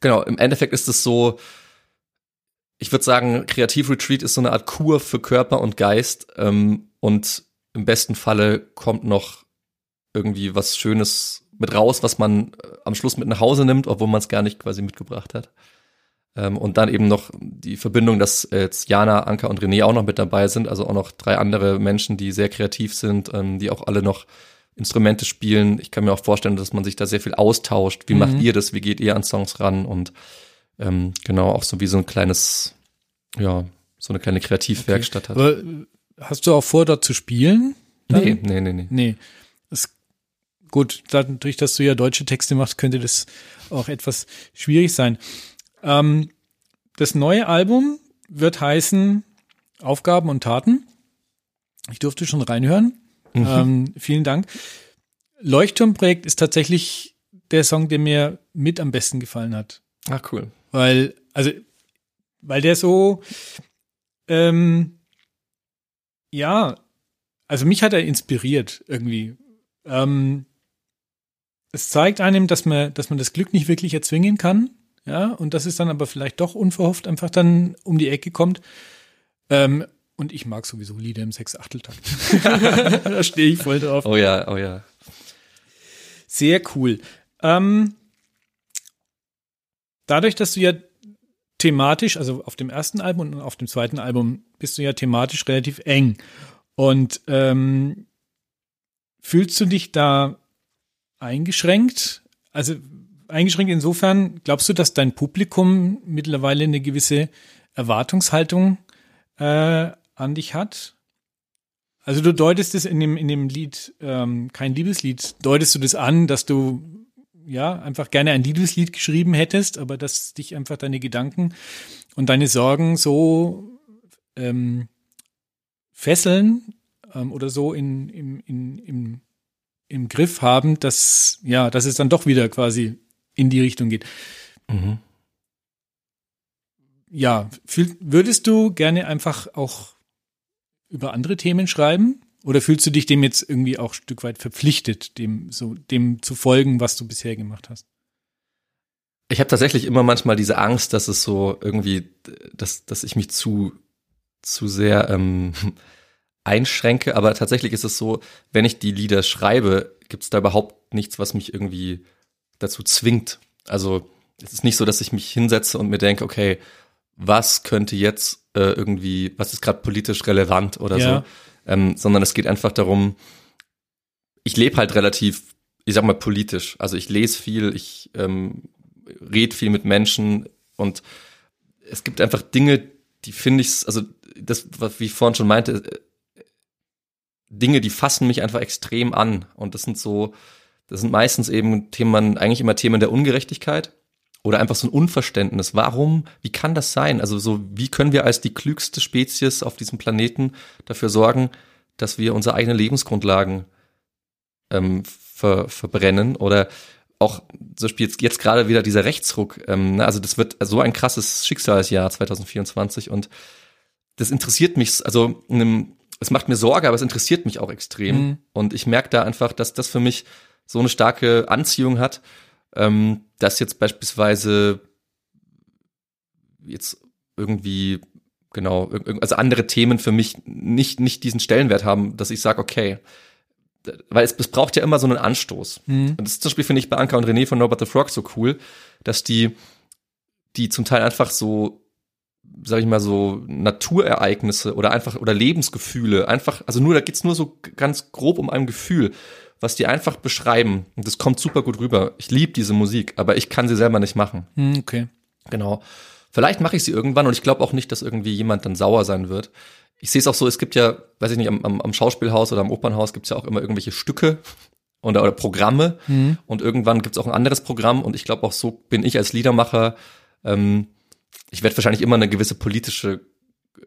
genau, im Endeffekt ist es so, ich würde sagen, Kreativretreat ist so eine Art Kur für Körper und Geist. Ähm, und im besten Falle kommt noch irgendwie was Schönes mit raus, was man äh, am Schluss mit nach Hause nimmt, obwohl man es gar nicht quasi mitgebracht hat. Ähm, und dann eben noch die Verbindung, dass jetzt Jana, Anka und René auch noch mit dabei sind, also auch noch drei andere Menschen, die sehr kreativ sind, ähm, die auch alle noch Instrumente spielen. Ich kann mir auch vorstellen, dass man sich da sehr viel austauscht. Wie mhm. macht ihr das? Wie geht ihr an Songs ran? Und ähm, genau, auch so wie so ein kleines, ja, so eine kleine Kreativwerkstatt okay. hat. Aber hast du auch vor, dort zu spielen? Dann? Nee, nee, nee, nee. Nee. Das, gut, dadurch, dass du ja deutsche Texte machst, könnte das auch etwas schwierig sein. Ähm, das neue Album wird heißen Aufgaben und Taten. Ich durfte schon reinhören. Mhm. Ähm, vielen Dank. Leuchtturmprojekt ist tatsächlich der Song, der mir mit am besten gefallen hat. Ach cool. Weil, also, weil der so, ähm, ja, also mich hat er inspiriert irgendwie. Ähm, es zeigt einem, dass man, dass man das Glück nicht wirklich erzwingen kann, ja, und das ist dann aber vielleicht doch unverhofft einfach dann um die Ecke kommt. Ähm, und ich mag sowieso Lieder im Sechs-Achteltakt. da stehe ich voll drauf. Oh ja, oh ja. Sehr cool. Ähm, dadurch, dass du ja thematisch, also auf dem ersten Album und auf dem zweiten Album bist du ja thematisch relativ eng. Und ähm, fühlst du dich da eingeschränkt? Also eingeschränkt insofern, glaubst du, dass dein Publikum mittlerweile eine gewisse Erwartungshaltung äh, an dich hat? Also du deutest es in dem, in dem Lied, ähm, kein Liebeslied, deutest du das an, dass du ja einfach gerne ein Liebeslied geschrieben hättest, aber dass dich einfach deine Gedanken und deine Sorgen so ähm, fesseln ähm, oder so in, in, in, im, im Griff haben, dass, ja, dass es dann doch wieder quasi in die Richtung geht. Mhm. Ja, würdest du gerne einfach auch über andere Themen schreiben? Oder fühlst du dich dem jetzt irgendwie auch ein Stück weit verpflichtet, dem so dem zu folgen, was du bisher gemacht hast? Ich habe tatsächlich immer manchmal diese Angst, dass es so irgendwie, dass, dass ich mich zu, zu sehr ähm, einschränke. Aber tatsächlich ist es so, wenn ich die Lieder schreibe, gibt es da überhaupt nichts, was mich irgendwie dazu zwingt. Also es ist nicht so, dass ich mich hinsetze und mir denke, okay, was könnte jetzt äh, irgendwie, was ist gerade politisch relevant oder ja. so, ähm, sondern es geht einfach darum, ich lebe halt relativ, ich sag mal, politisch. Also ich lese viel, ich ähm, rede viel mit Menschen und es gibt einfach Dinge, die finde ich, also das, was wie ich vorhin schon meinte, äh, Dinge, die fassen mich einfach extrem an. Und das sind so, das sind meistens eben Themen, eigentlich immer Themen der Ungerechtigkeit oder einfach so ein Unverständnis. Warum? Wie kann das sein? Also so, wie können wir als die klügste Spezies auf diesem Planeten dafür sorgen, dass wir unsere eigenen Lebensgrundlagen ähm, ver verbrennen oder auch Beispiel jetzt, jetzt gerade wieder dieser Rechtsruck. Ähm, ne? also das wird so ein krasses Schicksalsjahr 2024 und das interessiert mich, also einem, es macht mir Sorge, aber es interessiert mich auch extrem. Mhm. Und ich merke da einfach, dass das für mich so eine starke Anziehung hat, ähm, dass jetzt beispielsweise jetzt irgendwie genau, also andere Themen für mich nicht, nicht diesen Stellenwert haben, dass ich sage, okay, weil es, es braucht ja immer so einen Anstoß. Mhm. Und das zum Beispiel finde ich bei Anka und René von Norbert the Frog so cool, dass die, die zum Teil einfach so, sag ich mal, so Naturereignisse oder einfach, oder Lebensgefühle, einfach, also nur, da geht's nur so ganz grob um ein Gefühl was die einfach beschreiben. Und das kommt super gut rüber. Ich liebe diese Musik, aber ich kann sie selber nicht machen. Hm, okay. Genau. Vielleicht mache ich sie irgendwann und ich glaube auch nicht, dass irgendwie jemand dann sauer sein wird. Ich sehe es auch so, es gibt ja, weiß ich nicht, am, am, am Schauspielhaus oder am Opernhaus gibt es ja auch immer irgendwelche Stücke oder, oder Programme mhm. und irgendwann gibt es auch ein anderes Programm und ich glaube auch so bin ich als Liedermacher, ähm, ich werde wahrscheinlich immer eine gewisse politische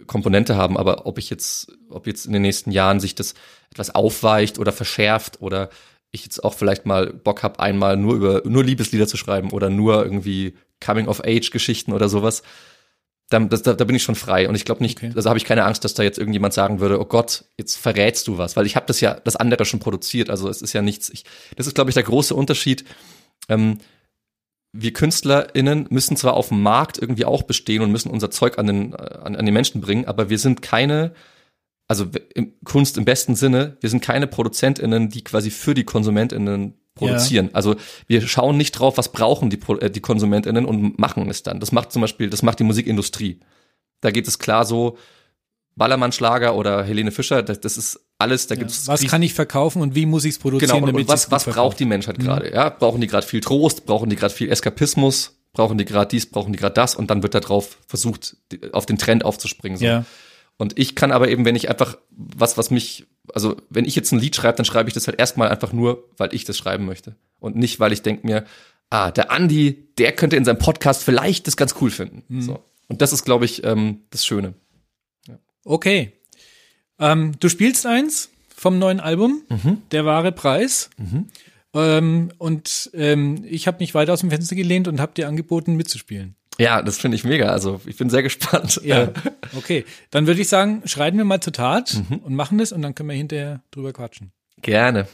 Komponente haben, aber ob ich jetzt, ob jetzt in den nächsten Jahren sich das etwas aufweicht oder verschärft oder ich jetzt auch vielleicht mal Bock habe, einmal nur über nur Liebeslieder zu schreiben oder nur irgendwie Coming-of-Age-Geschichten oder sowas, dann, das, da, da bin ich schon frei. Und ich glaube nicht, okay. also habe ich keine Angst, dass da jetzt irgendjemand sagen würde, oh Gott, jetzt verrätst du was, weil ich habe das ja, das andere schon produziert. Also es ist ja nichts. Ich, das ist, glaube ich, der große Unterschied. Ähm, wir KünstlerInnen müssen zwar auf dem Markt irgendwie auch bestehen und müssen unser Zeug an den, an, an die Menschen bringen, aber wir sind keine, also im, Kunst im besten Sinne, wir sind keine ProduzentInnen, die quasi für die KonsumentInnen produzieren. Ja. Also wir schauen nicht drauf, was brauchen die, äh, die KonsumentInnen und machen es dann. Das macht zum Beispiel, das macht die Musikindustrie. Da geht es klar so, Ballermann-Schlager oder Helene Fischer, das, das ist alles, da ja, gibt's was kann ich verkaufen und wie muss ich es produzieren, genau, und, und was, was braucht die Menschheit mhm. gerade? Ja, brauchen die gerade viel Trost, brauchen die gerade viel Eskapismus, brauchen die gerade dies, brauchen die gerade das und dann wird da drauf versucht, auf den Trend aufzuspringen. So. Ja. Und ich kann aber eben, wenn ich einfach was, was mich, also wenn ich jetzt ein Lied schreibe, dann schreibe ich das halt erstmal einfach nur, weil ich das schreiben möchte und nicht, weil ich denke mir, ah, der Andi, der könnte in seinem Podcast vielleicht das ganz cool finden. Mhm. So. Und das ist, glaube ich, ähm, das Schöne. Okay. Ähm, du spielst eins vom neuen Album, mhm. Der wahre Preis. Mhm. Ähm, und ähm, ich habe mich weiter aus dem Fenster gelehnt und habe dir angeboten, mitzuspielen. Ja, das finde ich mega. Also ich bin sehr gespannt. Ja, okay. Dann würde ich sagen, schreiten wir mal zur Tat mhm. und machen das und dann können wir hinterher drüber quatschen. Gerne.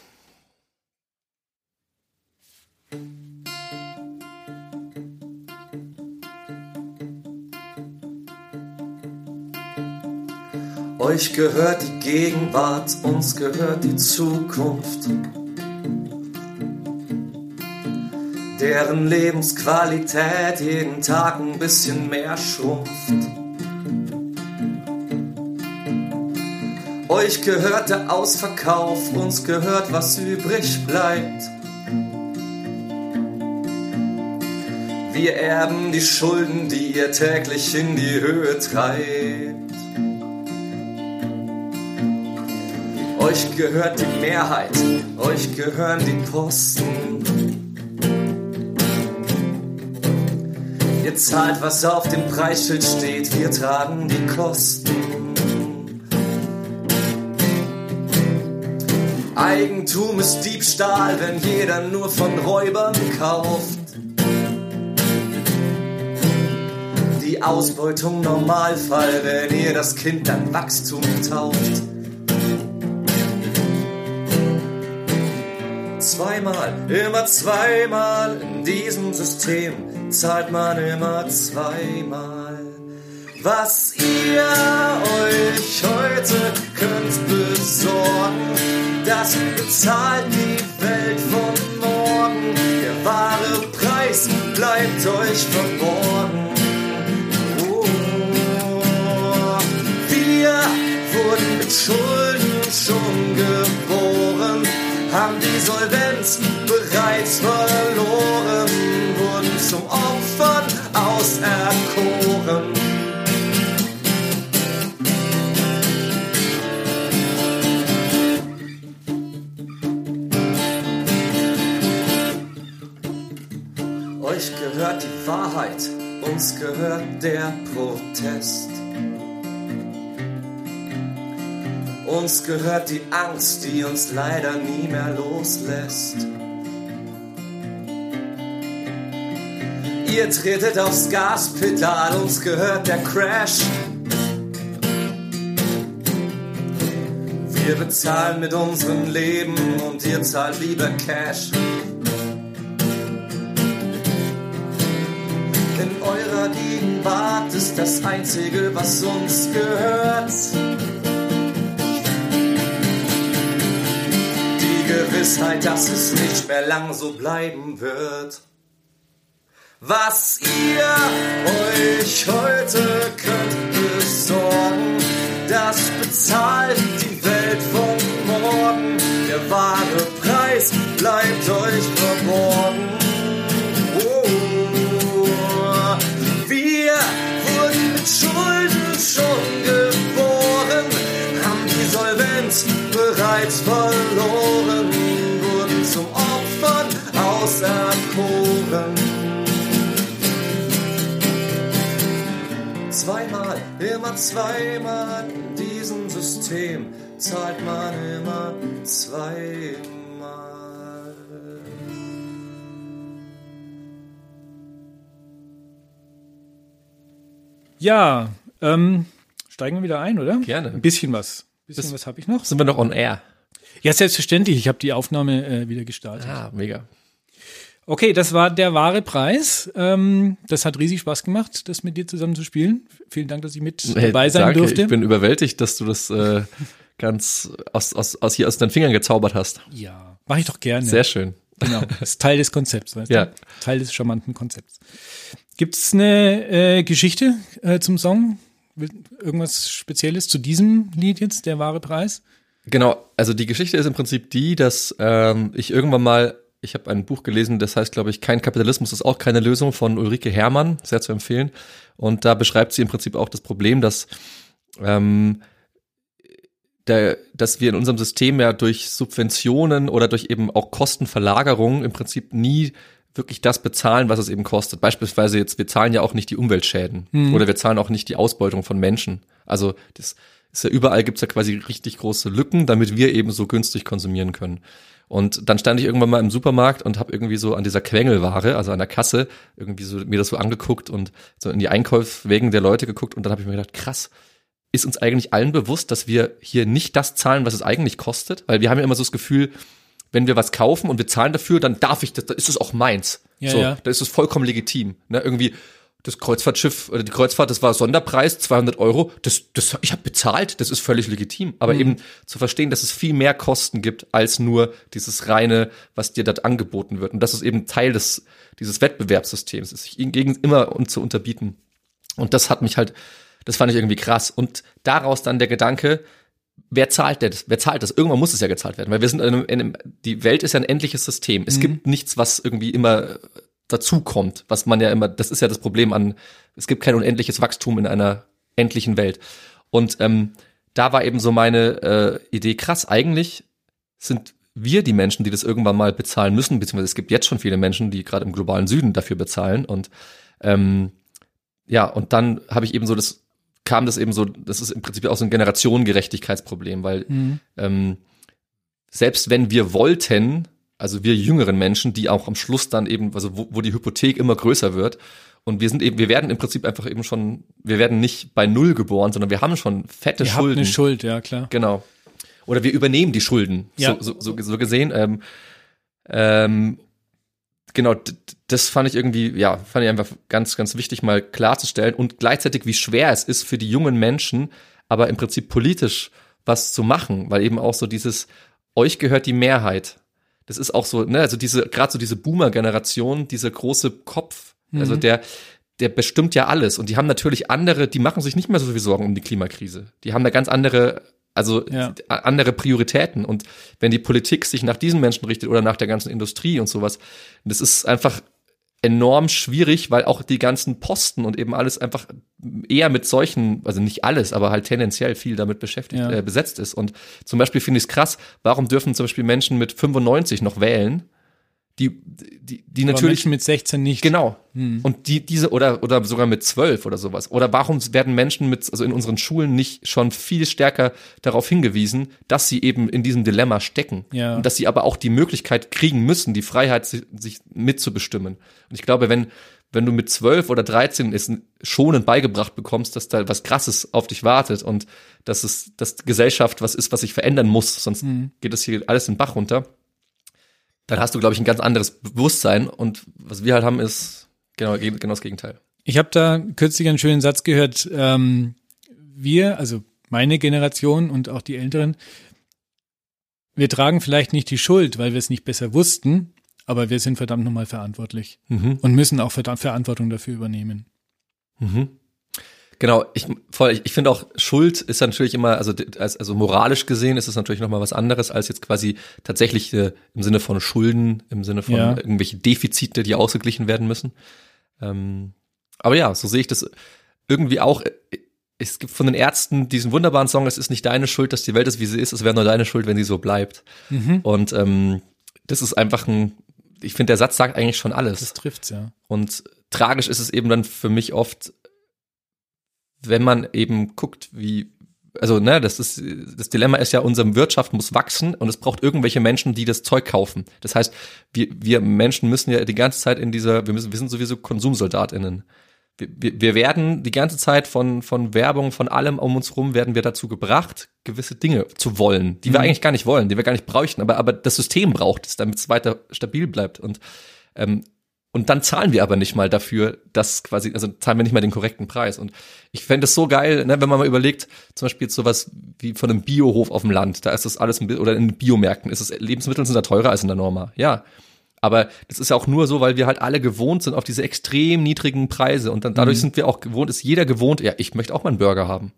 Euch gehört die Gegenwart, uns gehört die Zukunft. Deren Lebensqualität jeden Tag ein bisschen mehr schrumpft. Euch gehört der Ausverkauf, uns gehört, was übrig bleibt. Wir erben die Schulden, die ihr täglich in die Höhe treibt. Euch gehört die Mehrheit, euch gehören die Posten. Ihr zahlt, was auf dem Preisschild steht, wir tragen die Kosten. Eigentum ist Diebstahl, wenn jeder nur von Räubern kauft. Die Ausbeutung Normalfall, wenn ihr das Kind dann Wachstum tauft. Zweimal, immer zweimal in diesem System zahlt man immer zweimal. Was ihr euch heute könnt besorgen, das bezahlt die Welt von morgen. Der wahre Preis bleibt euch verborgen. Oh, wir wurden mit geboren, haben die Solvenz bereits verloren, wurden zum Opfern auserkoren. Euch gehört die Wahrheit, uns gehört der Protest. Uns gehört die Angst, die uns leider nie mehr loslässt. Ihr tretet aufs Gaspedal, uns gehört der Crash. Wir bezahlen mit unserem Leben und ihr zahlt lieber Cash. In eurer Gegenwart ist das Einzige, was uns gehört. Gewissheit, dass es nicht mehr lang so bleiben wird. Was ihr euch heute könnt besorgen, das bezahlt die Welt von morgen. Der wahre Preis bleibt euch verborgen. Oh, wir wurden mit Schulden schon geboren, haben die Solvenz bereits verloren, auserkoren. Zweimal, immer zweimal in diesem System zahlt man immer zweimal. Ja, ähm, steigen wir wieder ein, oder? Gerne. Ein bisschen was. Ein bisschen Das- was habe ich noch. Sind wir noch on air? Ja, selbstverständlich. Ich habe die Aufnahme äh, wieder gestartet. Ah, mega. Okay, das war der wahre Preis. Ähm, das hat riesig Spaß gemacht, das mit dir zusammen zu spielen. Vielen Dank, dass ich mit Hey, dabei sein danke, durfte. Ich bin überwältigt, dass du das äh, ganz aus, aus, aus hier aus deinen Fingern gezaubert hast. ja, mache ich doch gerne. Sehr schön. Genau, das ist Teil des Konzepts, weißt Ja. du? Teil des charmanten Konzepts. Gibt's eine äh, Geschichte äh, zum Song? Irgendwas Spezielles zu diesem Lied jetzt, der wahre Preis? Genau, also die Geschichte ist im Prinzip die, dass ähm, ich irgendwann mal, ich habe ein Buch gelesen, das heißt, glaube ich, kein Kapitalismus ist auch keine Lösung von Ulrike Herrmann, sehr zu empfehlen. Und da beschreibt sie im Prinzip auch das Problem, dass ähm, der, dass wir in unserem System ja durch Subventionen oder durch eben auch Kostenverlagerung im Prinzip nie wirklich das bezahlen, was es eben kostet. Beispielsweise jetzt, wir zahlen ja auch nicht die Umweltschäden oder wir zahlen auch nicht die Ausbeutung von Menschen. Also das ist ja überall gibt's ja quasi richtig große Lücken, damit wir eben so günstig konsumieren können. Und dann stand ich irgendwann mal im Supermarkt und habe irgendwie so an dieser Quengelware, also an der Kasse, irgendwie so mir das so angeguckt und so in die Einkaufswegen der Leute geguckt und dann habe ich mir gedacht, krass, ist uns eigentlich allen bewusst, dass wir hier nicht das zahlen, was es eigentlich kostet? Weil wir haben ja immer so das Gefühl, wenn wir was kaufen und wir zahlen dafür, dann darf ich das, dann ist es auch meins. Ja, so, ja. dann ist es vollkommen legitim. Ne? Irgendwie, das Kreuzfahrtschiff oder die Kreuzfahrt, das war Sonderpreis, 200 Euro, das, das, ich habe bezahlt, das ist völlig legitim. Aber mhm. eben zu verstehen, dass es viel mehr Kosten gibt als nur dieses reine, was dir dort angeboten wird. Und das ist eben Teil des, dieses Wettbewerbssystems ist, sich gegen immer und zu unterbieten. Und das hat mich halt, das fand ich irgendwie krass. Und daraus dann der Gedanke, wer zahlt das? Wer zahlt das? Irgendwann muss es ja gezahlt werden, weil wir sind in einem, in einem die Welt ist ja ein endliches System. Es mhm. gibt nichts, was irgendwie immer dazukommt, was man ja immer, das ist ja das Problem an, es gibt kein unendliches Wachstum in einer endlichen Welt. Und ähm, da war eben so meine äh, Idee, krass, eigentlich sind wir die Menschen, die das irgendwann mal bezahlen müssen, beziehungsweise es gibt jetzt schon viele Menschen, die gerade im globalen Süden dafür bezahlen. Und ähm, ja, und dann habe ich eben so das, kam das eben so, das ist im Prinzip auch so ein Generationengerechtigkeitsproblem, weil mhm. ähm, selbst wenn wir wollten, also wir jüngeren Menschen, die auch am Schluss dann eben, also wo, wo die Hypothek immer größer wird. Und wir sind eben, wir werden im Prinzip einfach eben schon, wir werden nicht bei Null geboren, sondern wir haben schon fette Ihr Schulden. Habt eine Schuld, ja klar. Genau. Oder wir übernehmen die Schulden, ja. so, so, so gesehen. Ähm, ähm, genau, das fand ich irgendwie, ja, fand ich einfach ganz, ganz wichtig mal klarzustellen und gleichzeitig, wie schwer es ist für die jungen Menschen, aber im Prinzip politisch was zu machen, weil eben auch so dieses, euch gehört die Mehrheit das ist auch so, ne, also diese, gerade so diese Boomer-Generation, dieser große Kopf, also mhm. also der, der bestimmt ja alles. Und die haben natürlich andere, die machen sich nicht mehr so viel Sorgen um die Klimakrise. Die haben da ganz andere, also ja. andere Prioritäten. Und wenn die Politik sich nach diesen Menschen richtet oder nach der ganzen Industrie und sowas, das ist einfach enorm schwierig, weil auch die ganzen Posten und eben alles einfach eher mit solchen, also nicht alles, aber halt tendenziell viel damit beschäftigt, ja. äh, besetzt ist. Und zum Beispiel finde ich es krass, warum dürfen zum Beispiel Menschen mit 95 noch wählen, die, die, die natürlich. Menschen mit 16 nicht. Genau. Hm. Und die, diese, oder, oder sogar mit 12 oder sowas. Oder warum werden Menschen mit, also in unseren Schulen nicht schon viel stärker darauf hingewiesen, dass sie eben in diesem Dilemma stecken. Ja. Und dass sie aber auch die Möglichkeit kriegen müssen, die Freiheit, sich, sich mitzubestimmen. Und ich glaube, wenn, wenn du mit 12 oder 13 es schonend beigebracht bekommst, dass da was Krasses auf dich wartet und dass es, dass Gesellschaft was ist, was sich verändern muss, sonst mhm. geht das hier alles in den Bach runter dann hast du, glaube ich, ein ganz anderes Bewusstsein. Und was wir halt haben, ist genau, genau das Gegenteil. Ich habe da kürzlich einen schönen Satz gehört. Ähm, wir, also meine Generation und auch die Älteren, wir tragen vielleicht nicht die Schuld, weil wir es nicht besser wussten, aber wir sind verdammt nochmal verantwortlich mhm. und müssen auch Verantwortung dafür übernehmen. Mhm. Genau, ich voll, ich, ich finde auch Schuld ist natürlich immer, also als, also moralisch gesehen ist es natürlich nochmal was anderes als jetzt quasi tatsächlich äh, im Sinne von Schulden, im Sinne von ja. irgendwelche Defizite, die ausgeglichen werden müssen. Ähm, aber ja, so sehe ich das irgendwie auch. Äh, es gibt von den Ärzten diesen wunderbaren Song, es ist nicht deine Schuld, dass die Welt ist, wie sie ist, es wäre nur deine Schuld, wenn sie so bleibt. Mhm. Und ähm, das ist einfach ein, ich finde, der Satz sagt eigentlich schon alles. Das trifft's, ja. Und tragisch ist es eben dann für mich oft, wenn man eben guckt, wie, also ne, das ist das Dilemma ist ja, unsere Wirtschaft muss wachsen und es braucht irgendwelche Menschen, die das Zeug kaufen. Das heißt, wir, wir Menschen müssen ja die ganze Zeit in dieser, wir müssen, wir sind sowieso KonsumsoldatInnen. Wir, wir, werden die ganze Zeit von, von Werbung, von allem um uns rum, werden wir dazu gebracht, gewisse Dinge zu wollen, die wir mhm. eigentlich gar nicht wollen, die wir gar nicht bräuchten, aber, aber das System braucht es, damit es weiter stabil bleibt. Und ähm, und dann zahlen wir aber nicht mal dafür, dass quasi, also zahlen wir nicht mal den korrekten Preis. Und ich fände es so geil, ne, wenn man mal überlegt, zum Beispiel jetzt sowas wie von einem Biohof auf dem Land, da ist das alles, oder in Biomärkten, ist es, Lebensmittel sind da teurer als in der Norma. Ja. Aber das ist ja auch nur so, weil wir halt alle gewohnt sind auf diese extrem niedrigen Preise. Und dann dadurch mhm. sind wir auch gewohnt, ist jeder gewohnt, ja, ich möchte auch mal einen Burger haben.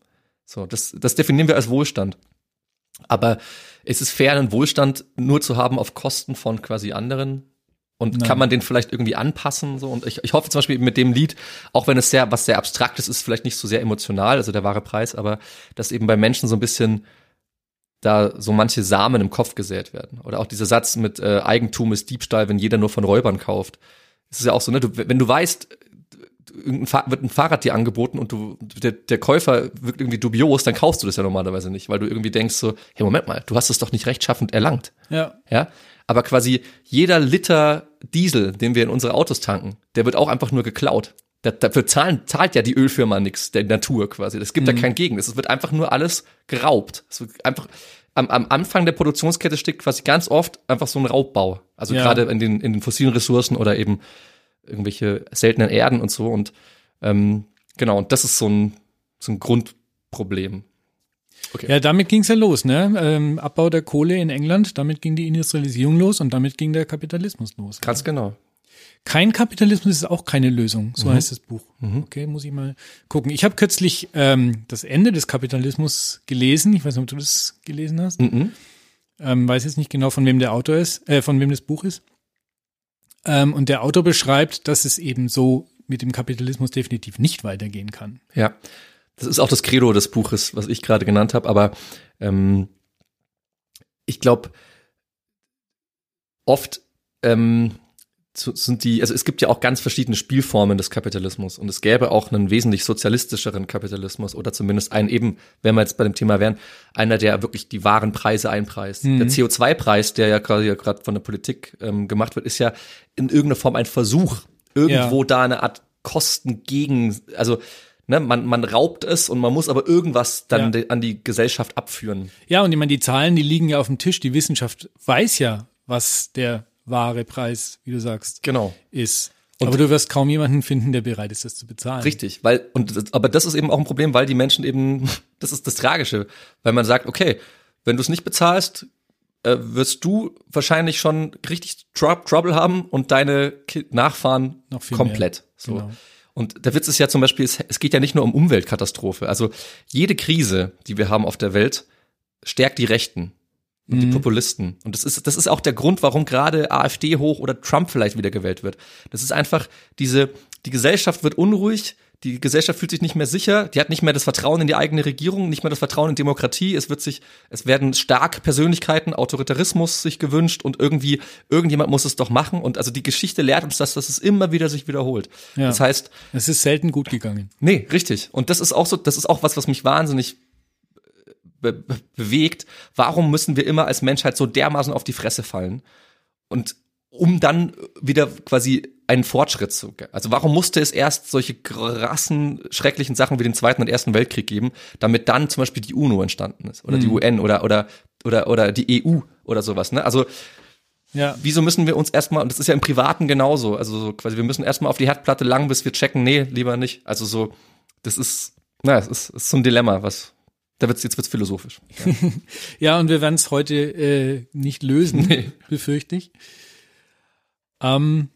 So, das, das definieren wir als Wohlstand. Aber es ist fair, einen Wohlstand nur zu haben auf Kosten von quasi anderen und Nein. kann man den vielleicht irgendwie anpassen? So? Und ich, ich hoffe zum Beispiel mit dem Lied, auch wenn es sehr, was sehr abstraktes ist, vielleicht nicht so sehr emotional, also der wahre Preis, aber dass eben bei Menschen so ein bisschen da so manche Samen im Kopf gesät werden. Oder auch dieser Satz mit äh, Eigentum ist Diebstahl, wenn jeder nur von Räubern kauft. Es ist ja auch so, ne, du, wenn du weißt, wird ein Fahrrad dir angeboten und du, der, der Käufer wirkt irgendwie dubios, dann kaufst du das ja normalerweise nicht, weil du irgendwie denkst so, hey, Moment mal, du hast es doch nicht rechtschaffend erlangt. Ja. Ja aber quasi jeder Liter Diesel, den wir in unsere Autos tanken, der wird auch einfach nur geklaut. Dafür zahlen, zahlt ja die Ölfirma nichts, der Natur quasi. Es gibt mhm. da kein Gegen. Es wird einfach nur alles geraubt. Es wird einfach am, am Anfang der Produktionskette steckt quasi ganz oft einfach so ein Raubbau. Also ja. gerade in den, in den fossilen Ressourcen oder eben irgendwelche seltenen Erden und so. Und Ähm, genau, und das ist so ein, so ein Grundproblem. Okay. Ja, damit ging's ja los, ne? Ähm, Abbau der Kohle in England, damit ging die Industrialisierung los und damit ging der Kapitalismus los. Ganz ja. genau. Kein Kapitalismus ist auch keine Lösung, so mhm. heißt das Buch. Mhm. Okay, muss ich mal gucken. Ich habe kürzlich ähm, das Ende des Kapitalismus gelesen. Ich weiß nicht, ob du das gelesen hast. Mhm. Ähm, weiß jetzt nicht genau, von wem der Autor ist, äh, von wem das Buch ist. Ähm, und der Autor beschreibt, dass es eben so mit dem Kapitalismus definitiv nicht weitergehen kann. Ja, das ist auch das Credo des Buches, was ich gerade genannt habe. Aber ähm, ich glaube, oft ähm, sind die, also es gibt ja auch ganz verschiedene Spielformen des Kapitalismus und es gäbe auch einen wesentlich sozialistischeren Kapitalismus oder zumindest einen eben, wenn wir jetzt bei dem Thema wären, einer, der wirklich die wahren Preise einpreist. Mhm. Der CO2-Preis, der ja quasi gerade von der Politik ähm, gemacht wird, ist ja in irgendeiner Form ein Versuch, irgendwo ja. da eine Art Kosten gegen, also Ne, man, man raubt es und man muss aber irgendwas dann ja. an die Gesellschaft abführen. Ja, und ich meine, die Zahlen, die liegen ja auf dem Tisch. Die Wissenschaft weiß ja, was der wahre Preis, wie du sagst, genau. ist. Und aber du wirst kaum jemanden finden, der bereit ist, das zu bezahlen. Richtig, weil und aber das ist eben auch ein Problem, weil die Menschen eben, das ist das Tragische, weil man sagt, okay, wenn du es nicht bezahlst, äh, wirst du wahrscheinlich schon richtig Trouble haben und deine Nachfahren komplett. Mehr. So. Genau. Und der Witz ist ja zum Beispiel, es, es geht ja nicht nur um Umweltkatastrophe. Also jede Krise, die wir haben auf der Welt, stärkt die Rechten und die mhm. Populisten. Und das ist, das ist auch der Grund, warum gerade AfD hoch oder Trump vielleicht wieder gewählt wird. Das ist einfach diese, die Gesellschaft wird unruhig, die Gesellschaft fühlt sich nicht mehr sicher, die hat nicht mehr das Vertrauen in die eigene Regierung, nicht mehr das Vertrauen in Demokratie, es wird sich, es werden stark Persönlichkeiten, Autoritarismus sich gewünscht und irgendwie, irgendjemand muss es doch machen und also die Geschichte lehrt uns das, dass es immer wieder sich wiederholt. Ja. Das heißt. Es ist selten gut gegangen. Nee, richtig. Und das ist auch so, das ist auch was, was mich wahnsinnig be bewegt, warum müssen wir immer als Menschheit so dermaßen auf die Fresse fallen? Und um dann wieder quasi einen Fortschritt zu. Also warum musste es erst solche krassen, schrecklichen Sachen wie den Zweiten und Ersten Weltkrieg geben, damit dann zum Beispiel die UNO entstanden ist oder mhm. die UN oder oder oder oder die EU oder sowas. Ne? Also ja. wieso müssen wir uns erstmal, und das ist ja im Privaten genauso, also so quasi, wir müssen erstmal auf die Herdplatte lang, bis wir checken, nee, lieber nicht. Also so, das ist, na, es ist, ist so ein Dilemma, was, da wird's, jetzt wird's philosophisch. Ja, ja und wir werden es heute äh, nicht lösen, nee. befürchte ich. Ähm,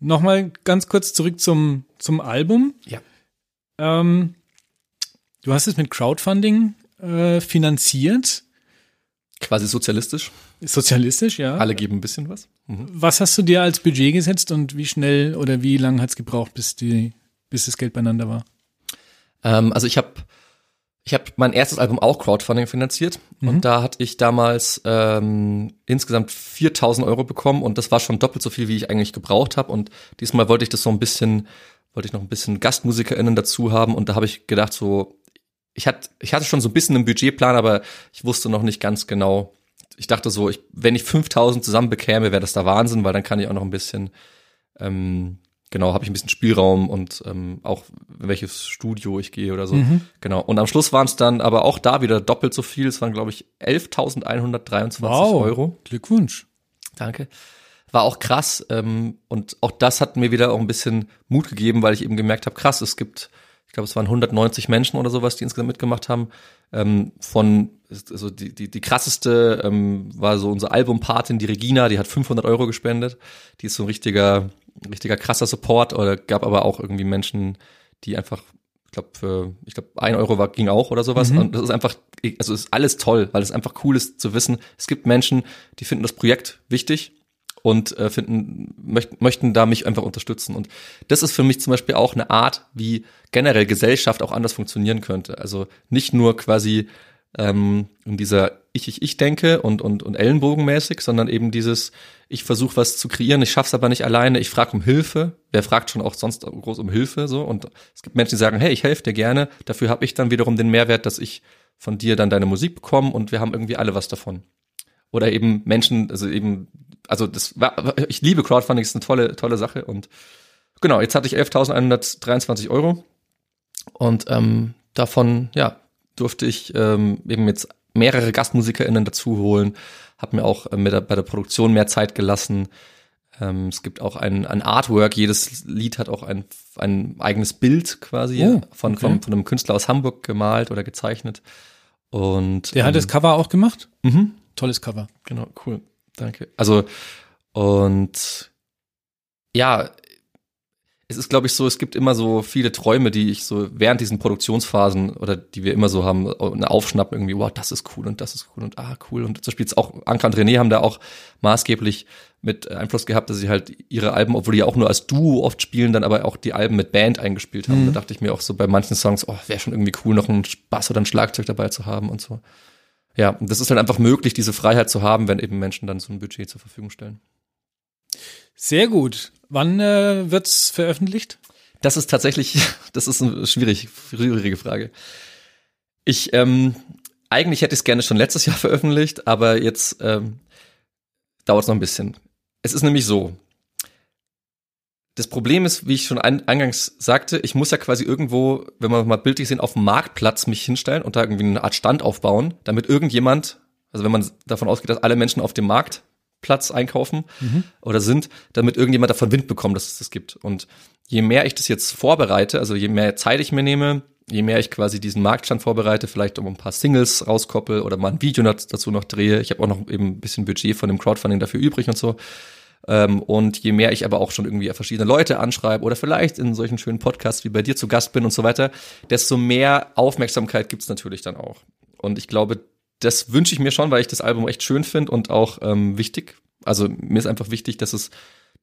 Nochmal ganz kurz zurück zum, zum Album. Ja. Ähm, du hast es mit Crowdfunding äh, finanziert. Quasi sozialistisch. Sozialistisch, ja. Alle geben ein bisschen was. Mhm. Was hast du dir als Budget gesetzt und wie schnell oder wie lange hat es gebraucht, bis, die, bis das Geld beieinander war? Ähm, also ich habe ich habe mein erstes Album auch Crowdfunding finanziert mhm. und da hatte ich damals ähm, insgesamt 4000 Euro bekommen und das war schon doppelt so viel, wie ich eigentlich gebraucht habe und diesmal wollte ich das so ein bisschen, wollte ich noch ein bisschen GastmusikerInnen dazu haben und da habe ich gedacht so, ich hatte, ich hatte schon so ein bisschen einen Budgetplan, aber ich wusste noch nicht ganz genau. Ich dachte so, ich, wenn ich 5000 zusammen bekäme, wäre das da Wahnsinn, weil dann kann ich auch noch ein bisschen ähm, genau, habe ich ein bisschen Spielraum und ähm, auch welches Studio ich gehe oder so. Mhm. Genau. Und am Schluss waren es dann aber auch da wieder doppelt so viel. Es waren, glaube ich, 11.123 wow. Euro. Glückwunsch. Danke. War auch krass. Ähm, und auch das hat mir wieder auch ein bisschen Mut gegeben, weil ich eben gemerkt habe, krass, es gibt, ich glaube, es waren 190 Menschen oder sowas, die insgesamt mitgemacht haben. Ähm, von, also die, die, die krasseste ähm, war so unsere Albumpatin, die Regina, die hat 500 Euro gespendet. Die ist so ein richtiger richtiger krasser Support oder gab aber auch irgendwie Menschen, die einfach, ich glaube, für, ich glaube, ein Euro war, ging auch oder sowas. Mhm. Und das ist einfach, also ist alles toll, weil es einfach cool ist zu wissen, es gibt Menschen, die finden das Projekt wichtig und äh, finden, möchten, möchten da mich einfach unterstützen. Und das ist für mich zum Beispiel auch eine Art, wie generell Gesellschaft auch anders funktionieren könnte. Also nicht nur quasi ähm, in dieser ich, ich, ich denke und, und, und ellenbogenmäßig, sondern eben dieses, ich versuche was zu kreieren, ich schaff's aber nicht alleine, ich frage um Hilfe. Wer fragt schon auch sonst groß um Hilfe so? Und es gibt Menschen, die sagen, hey, ich helfe dir gerne, dafür habe ich dann wiederum den Mehrwert, dass ich von dir dann deine Musik bekomme und wir haben irgendwie alle was davon. Oder eben Menschen, also eben, also das war, ich liebe Crowdfunding, ist eine tolle, tolle Sache und genau, jetzt hatte ich 11.123 Euro und ähm, davon, ja, durfte ich ähm, eben jetzt mehrere GastmusikerInnen dazu holen, habe mir auch äh, der, bei der Produktion mehr Zeit gelassen. Ähm, es gibt auch ein, ein Artwork, jedes Lied hat auch ein, ein eigenes Bild quasi Oh, von, okay. von, von einem Künstler aus Hamburg gemalt oder gezeichnet. Und Der hat ähm, das Cover auch gemacht? mhm. Tolles Cover. Genau, cool. Danke. Also, und ja, es ist, glaube ich, so, es gibt immer so viele Träume, die ich so während diesen Produktionsphasen oder die wir immer so haben, eine aufschnappen irgendwie, wow, das ist cool und das ist cool und ah, cool. Und so spielt's auch, Anka und René haben da auch maßgeblich mit Einfluss gehabt, dass sie halt ihre Alben, obwohl die ja auch nur als Duo oft spielen, dann aber auch die Alben mit Band eingespielt haben. Da dachte ich mir auch so bei manchen Songs, oh, wäre schon irgendwie cool, noch einen Bass oder ein Schlagzeug dabei zu haben und so. Ja, und das ist halt einfach möglich, diese Freiheit zu haben, wenn eben Menschen dann so ein Budget zur Verfügung stellen. Sehr gut. Wann äh, wird's veröffentlicht? Das ist tatsächlich, das ist eine schwierig, schwierige Frage. Ich, ähm, eigentlich hätte ich es gerne schon letztes Jahr veröffentlicht, aber jetzt ähm, dauert es noch ein bisschen. Es ist nämlich so. Das Problem ist, wie ich schon ein, eingangs sagte, ich muss ja quasi irgendwo, wenn wir mal bildlich sehen, auf dem Marktplatz mich hinstellen und da irgendwie eine Art Stand aufbauen, damit irgendjemand, also wenn man davon ausgeht, dass alle Menschen auf dem Marktplatz einkaufen oder sind, damit irgendjemand davon Wind bekommt, dass es das gibt. Und je mehr ich das jetzt vorbereite, also je mehr Zeit ich mir nehme, je mehr ich quasi diesen Marktstand vorbereite, vielleicht um ein paar Singles rauskoppel oder mal ein Video dazu noch drehe. Ich habe auch noch eben ein bisschen Budget von dem Crowdfunding dafür übrig und so. Ähm, und je mehr ich aber auch schon irgendwie verschiedene Leute anschreibe oder vielleicht in solchen schönen Podcasts wie bei dir zu Gast bin und so weiter, desto mehr Aufmerksamkeit gibt's natürlich dann auch. Und ich glaube, das wünsche ich mir schon, weil ich das Album echt schön finde und auch ähm, wichtig. Also mir ist einfach wichtig, dass es,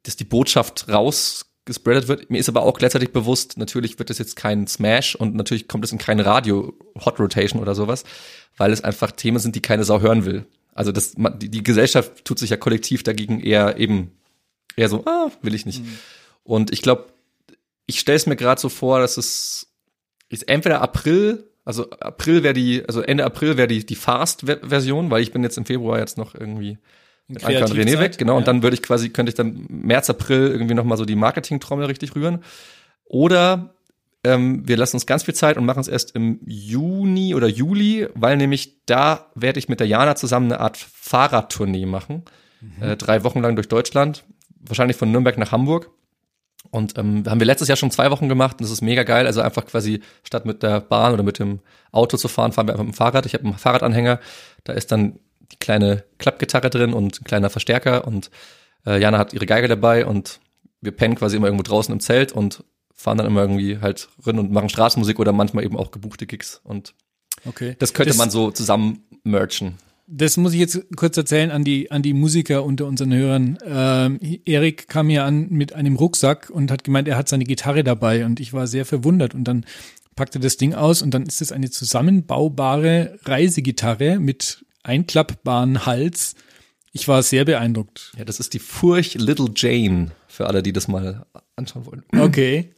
dass die Botschaft rausgespreadet wird. Mir ist aber auch gleichzeitig bewusst, natürlich wird es jetzt kein Smash und natürlich kommt es in keine Radio-Hot Rotation oder sowas, weil es einfach Themen sind, die keine Sau hören will. Also das, die, die Gesellschaft tut sich ja kollektiv dagegen eher eben eher so, ah, will ich nicht. Und ich glaube, ich stelle es mir gerade so vor, dass es ist entweder April, also April wäre die, also Ende April wäre die die Fast-Version, weil ich bin jetzt im Februar jetzt noch irgendwie mit Anka und René weg, genau. ja. Und dann würde ich quasi, könnte ich dann März, April irgendwie noch mal so die Marketing-Trommel richtig rühren. Oder ähm, wir lassen uns ganz viel Zeit und machen es erst im Juni oder Juli, weil nämlich da werde ich mit der Jana zusammen eine Art Fahrradtournee machen. Äh, drei Wochen lang durch Deutschland, wahrscheinlich von Nürnberg nach Hamburg. Und ähm, haben wir letztes Jahr schon zwei Wochen gemacht und das ist mega geil. Also einfach quasi statt mit der Bahn oder mit dem Auto zu fahren, fahren wir einfach mit dem Fahrrad. Ich habe einen Fahrradanhänger, da ist dann die kleine Klappgitarre drin und ein kleiner Verstärker und äh, Jana hat ihre Geige dabei und wir pennen quasi immer irgendwo draußen im Zelt und fahren dann immer irgendwie halt rein und machen Straßenmusik oder manchmal eben auch gebuchte Gigs und Okay. das könnte Das- man so zusammen merchen. Das muss ich jetzt kurz erzählen an die, an die Musiker unter unseren Hörern. Ähm, Erik kam hier an mit einem Rucksack und hat gemeint, er hat seine Gitarre dabei und ich war sehr verwundert und dann packte das Ding aus und dann ist es eine zusammenbaubare Reisegitarre mit einklappbaren Hals. Ich war sehr beeindruckt. Ja, das ist die Furch Little Jane für alle, die das mal anschauen wollen. Okay,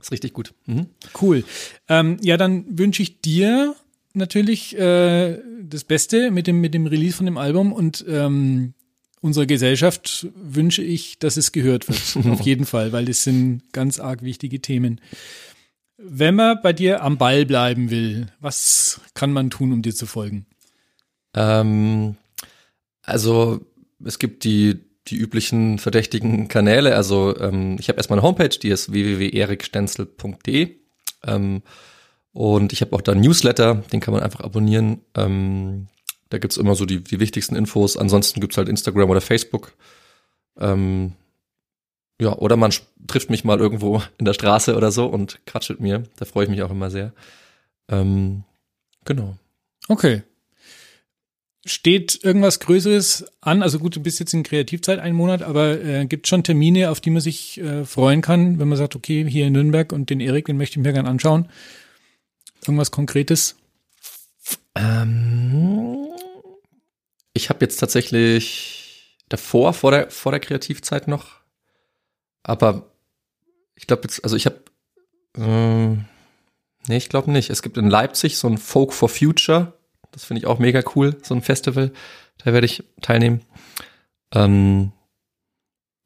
Ist richtig gut. Mhm. cool. Ähm, ja, dann wünsche ich dir natürlich äh, das Beste mit dem, mit dem Release von dem Album und ähm, unserer Gesellschaft wünsche ich, dass es gehört wird. Auf jeden Fall, weil das sind ganz arg wichtige Themen. Wenn man bei dir am Ball bleiben will, was kann man tun, um dir zu folgen? Ähm, also es gibt die die üblichen verdächtigen Kanäle. Also ähm, ich habe erstmal eine Homepage, die ist www.erikstenzel.de ähm, und ich habe auch da einen Newsletter, den kann man einfach abonnieren. Ähm, da gibt's immer so die, die wichtigsten Infos. Ansonsten gibt's halt Instagram oder Facebook. Ähm, ja, oder man trifft mich mal irgendwo in der Straße oder so und quatscht mir. Da freue ich mich auch immer sehr. Ähm, genau. Okay. Steht irgendwas Größeres an? Also gut, du bist jetzt in Kreativzeit einen Monat, aber äh, gibt schon Termine, auf die man sich äh, freuen kann, wenn man sagt, okay, hier in Nürnberg und den Erik, den möchte ich mir gerne anschauen. Irgendwas Konkretes? Ähm, ich habe jetzt tatsächlich davor, vor der, vor der Kreativzeit noch, aber ich glaube jetzt, also ich habe, ähm, nee, ich glaube nicht. Es gibt in Leipzig so ein Folk for Future, das finde ich auch mega cool, so ein Festival, da werde ich teilnehmen. Ähm,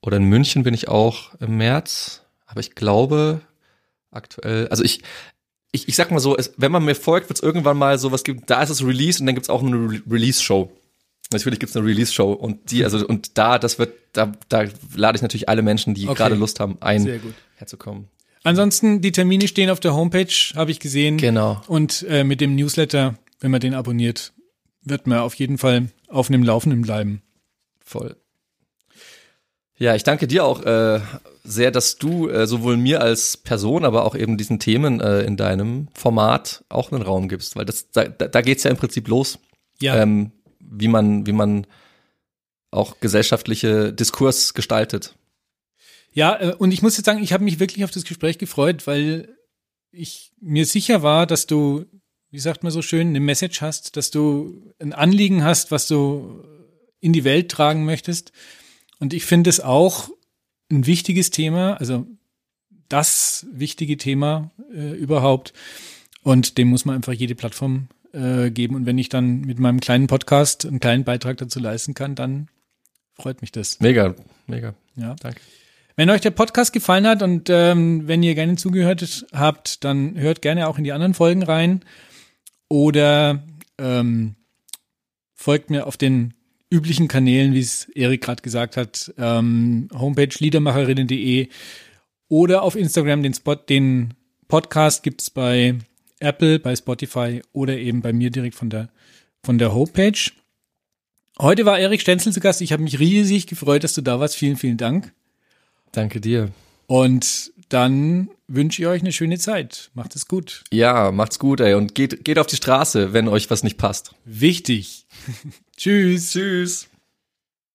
oder in München bin ich auch im März, aber ich glaube aktuell, also ich, ich, ich sag mal so, es, wenn man mir folgt, wird es irgendwann mal sowas geben, da ist es Release und dann gibt's auch eine Re Release-Show. Natürlich gibt's eine Release-Show und die, also und da, das wird, da, da lade ich natürlich alle Menschen, die Okay. gerade Lust haben, ein, Sehr gut. herzukommen. Ansonsten, die Termine stehen auf der Homepage, habe ich gesehen. Genau. Und äh, mit dem Newsletter, wenn man den abonniert, wird man auf jeden Fall auf dem Laufenden bleiben. Voll. Ja, ich danke dir auch äh, sehr, dass du äh, sowohl mir als Person, aber auch eben diesen Themen äh, in deinem Format auch einen Raum gibst, weil das da, da geht's ja im Prinzip los, Ja, ähm, wie man wie man auch gesellschaftliche Diskurs gestaltet. ja äh, und ich muss jetzt sagen, ich habe mich wirklich auf das Gespräch gefreut, weil ich mir sicher war, dass du, wie sagt man so schön, eine Message hast, dass du ein Anliegen hast, was du in die Welt tragen möchtest. Und ich finde es auch ein wichtiges Thema, also das wichtige Thema äh, überhaupt. Und dem muss man einfach jede Plattform äh, geben. Und wenn ich dann mit meinem kleinen Podcast einen kleinen Beitrag dazu leisten kann, dann freut mich das. Mega, mega. Ja. Danke. Wenn euch der Podcast gefallen hat und ähm, wenn ihr gerne zugehört habt, dann hört gerne auch in die anderen Folgen rein oder ähm, folgt mir auf den üblichen Kanälen, wie es Erik gerade gesagt hat, ähm, Homepage liedermacherinnen.de oder auf Instagram den Spot, den Podcast gibt's bei Apple, bei Spotify oder eben bei mir direkt von der von der Homepage. Heute war Erik Stenzel zu Gast. Ich habe mich riesig gefreut, dass du da warst. Vielen, vielen Dank. Danke dir. Und dann wünsche ich euch eine schöne Zeit. Macht es gut. Ja, macht's gut, ey, und geht geht auf die Straße, wenn euch was nicht passt. Wichtig. Tschüss. Tschüss.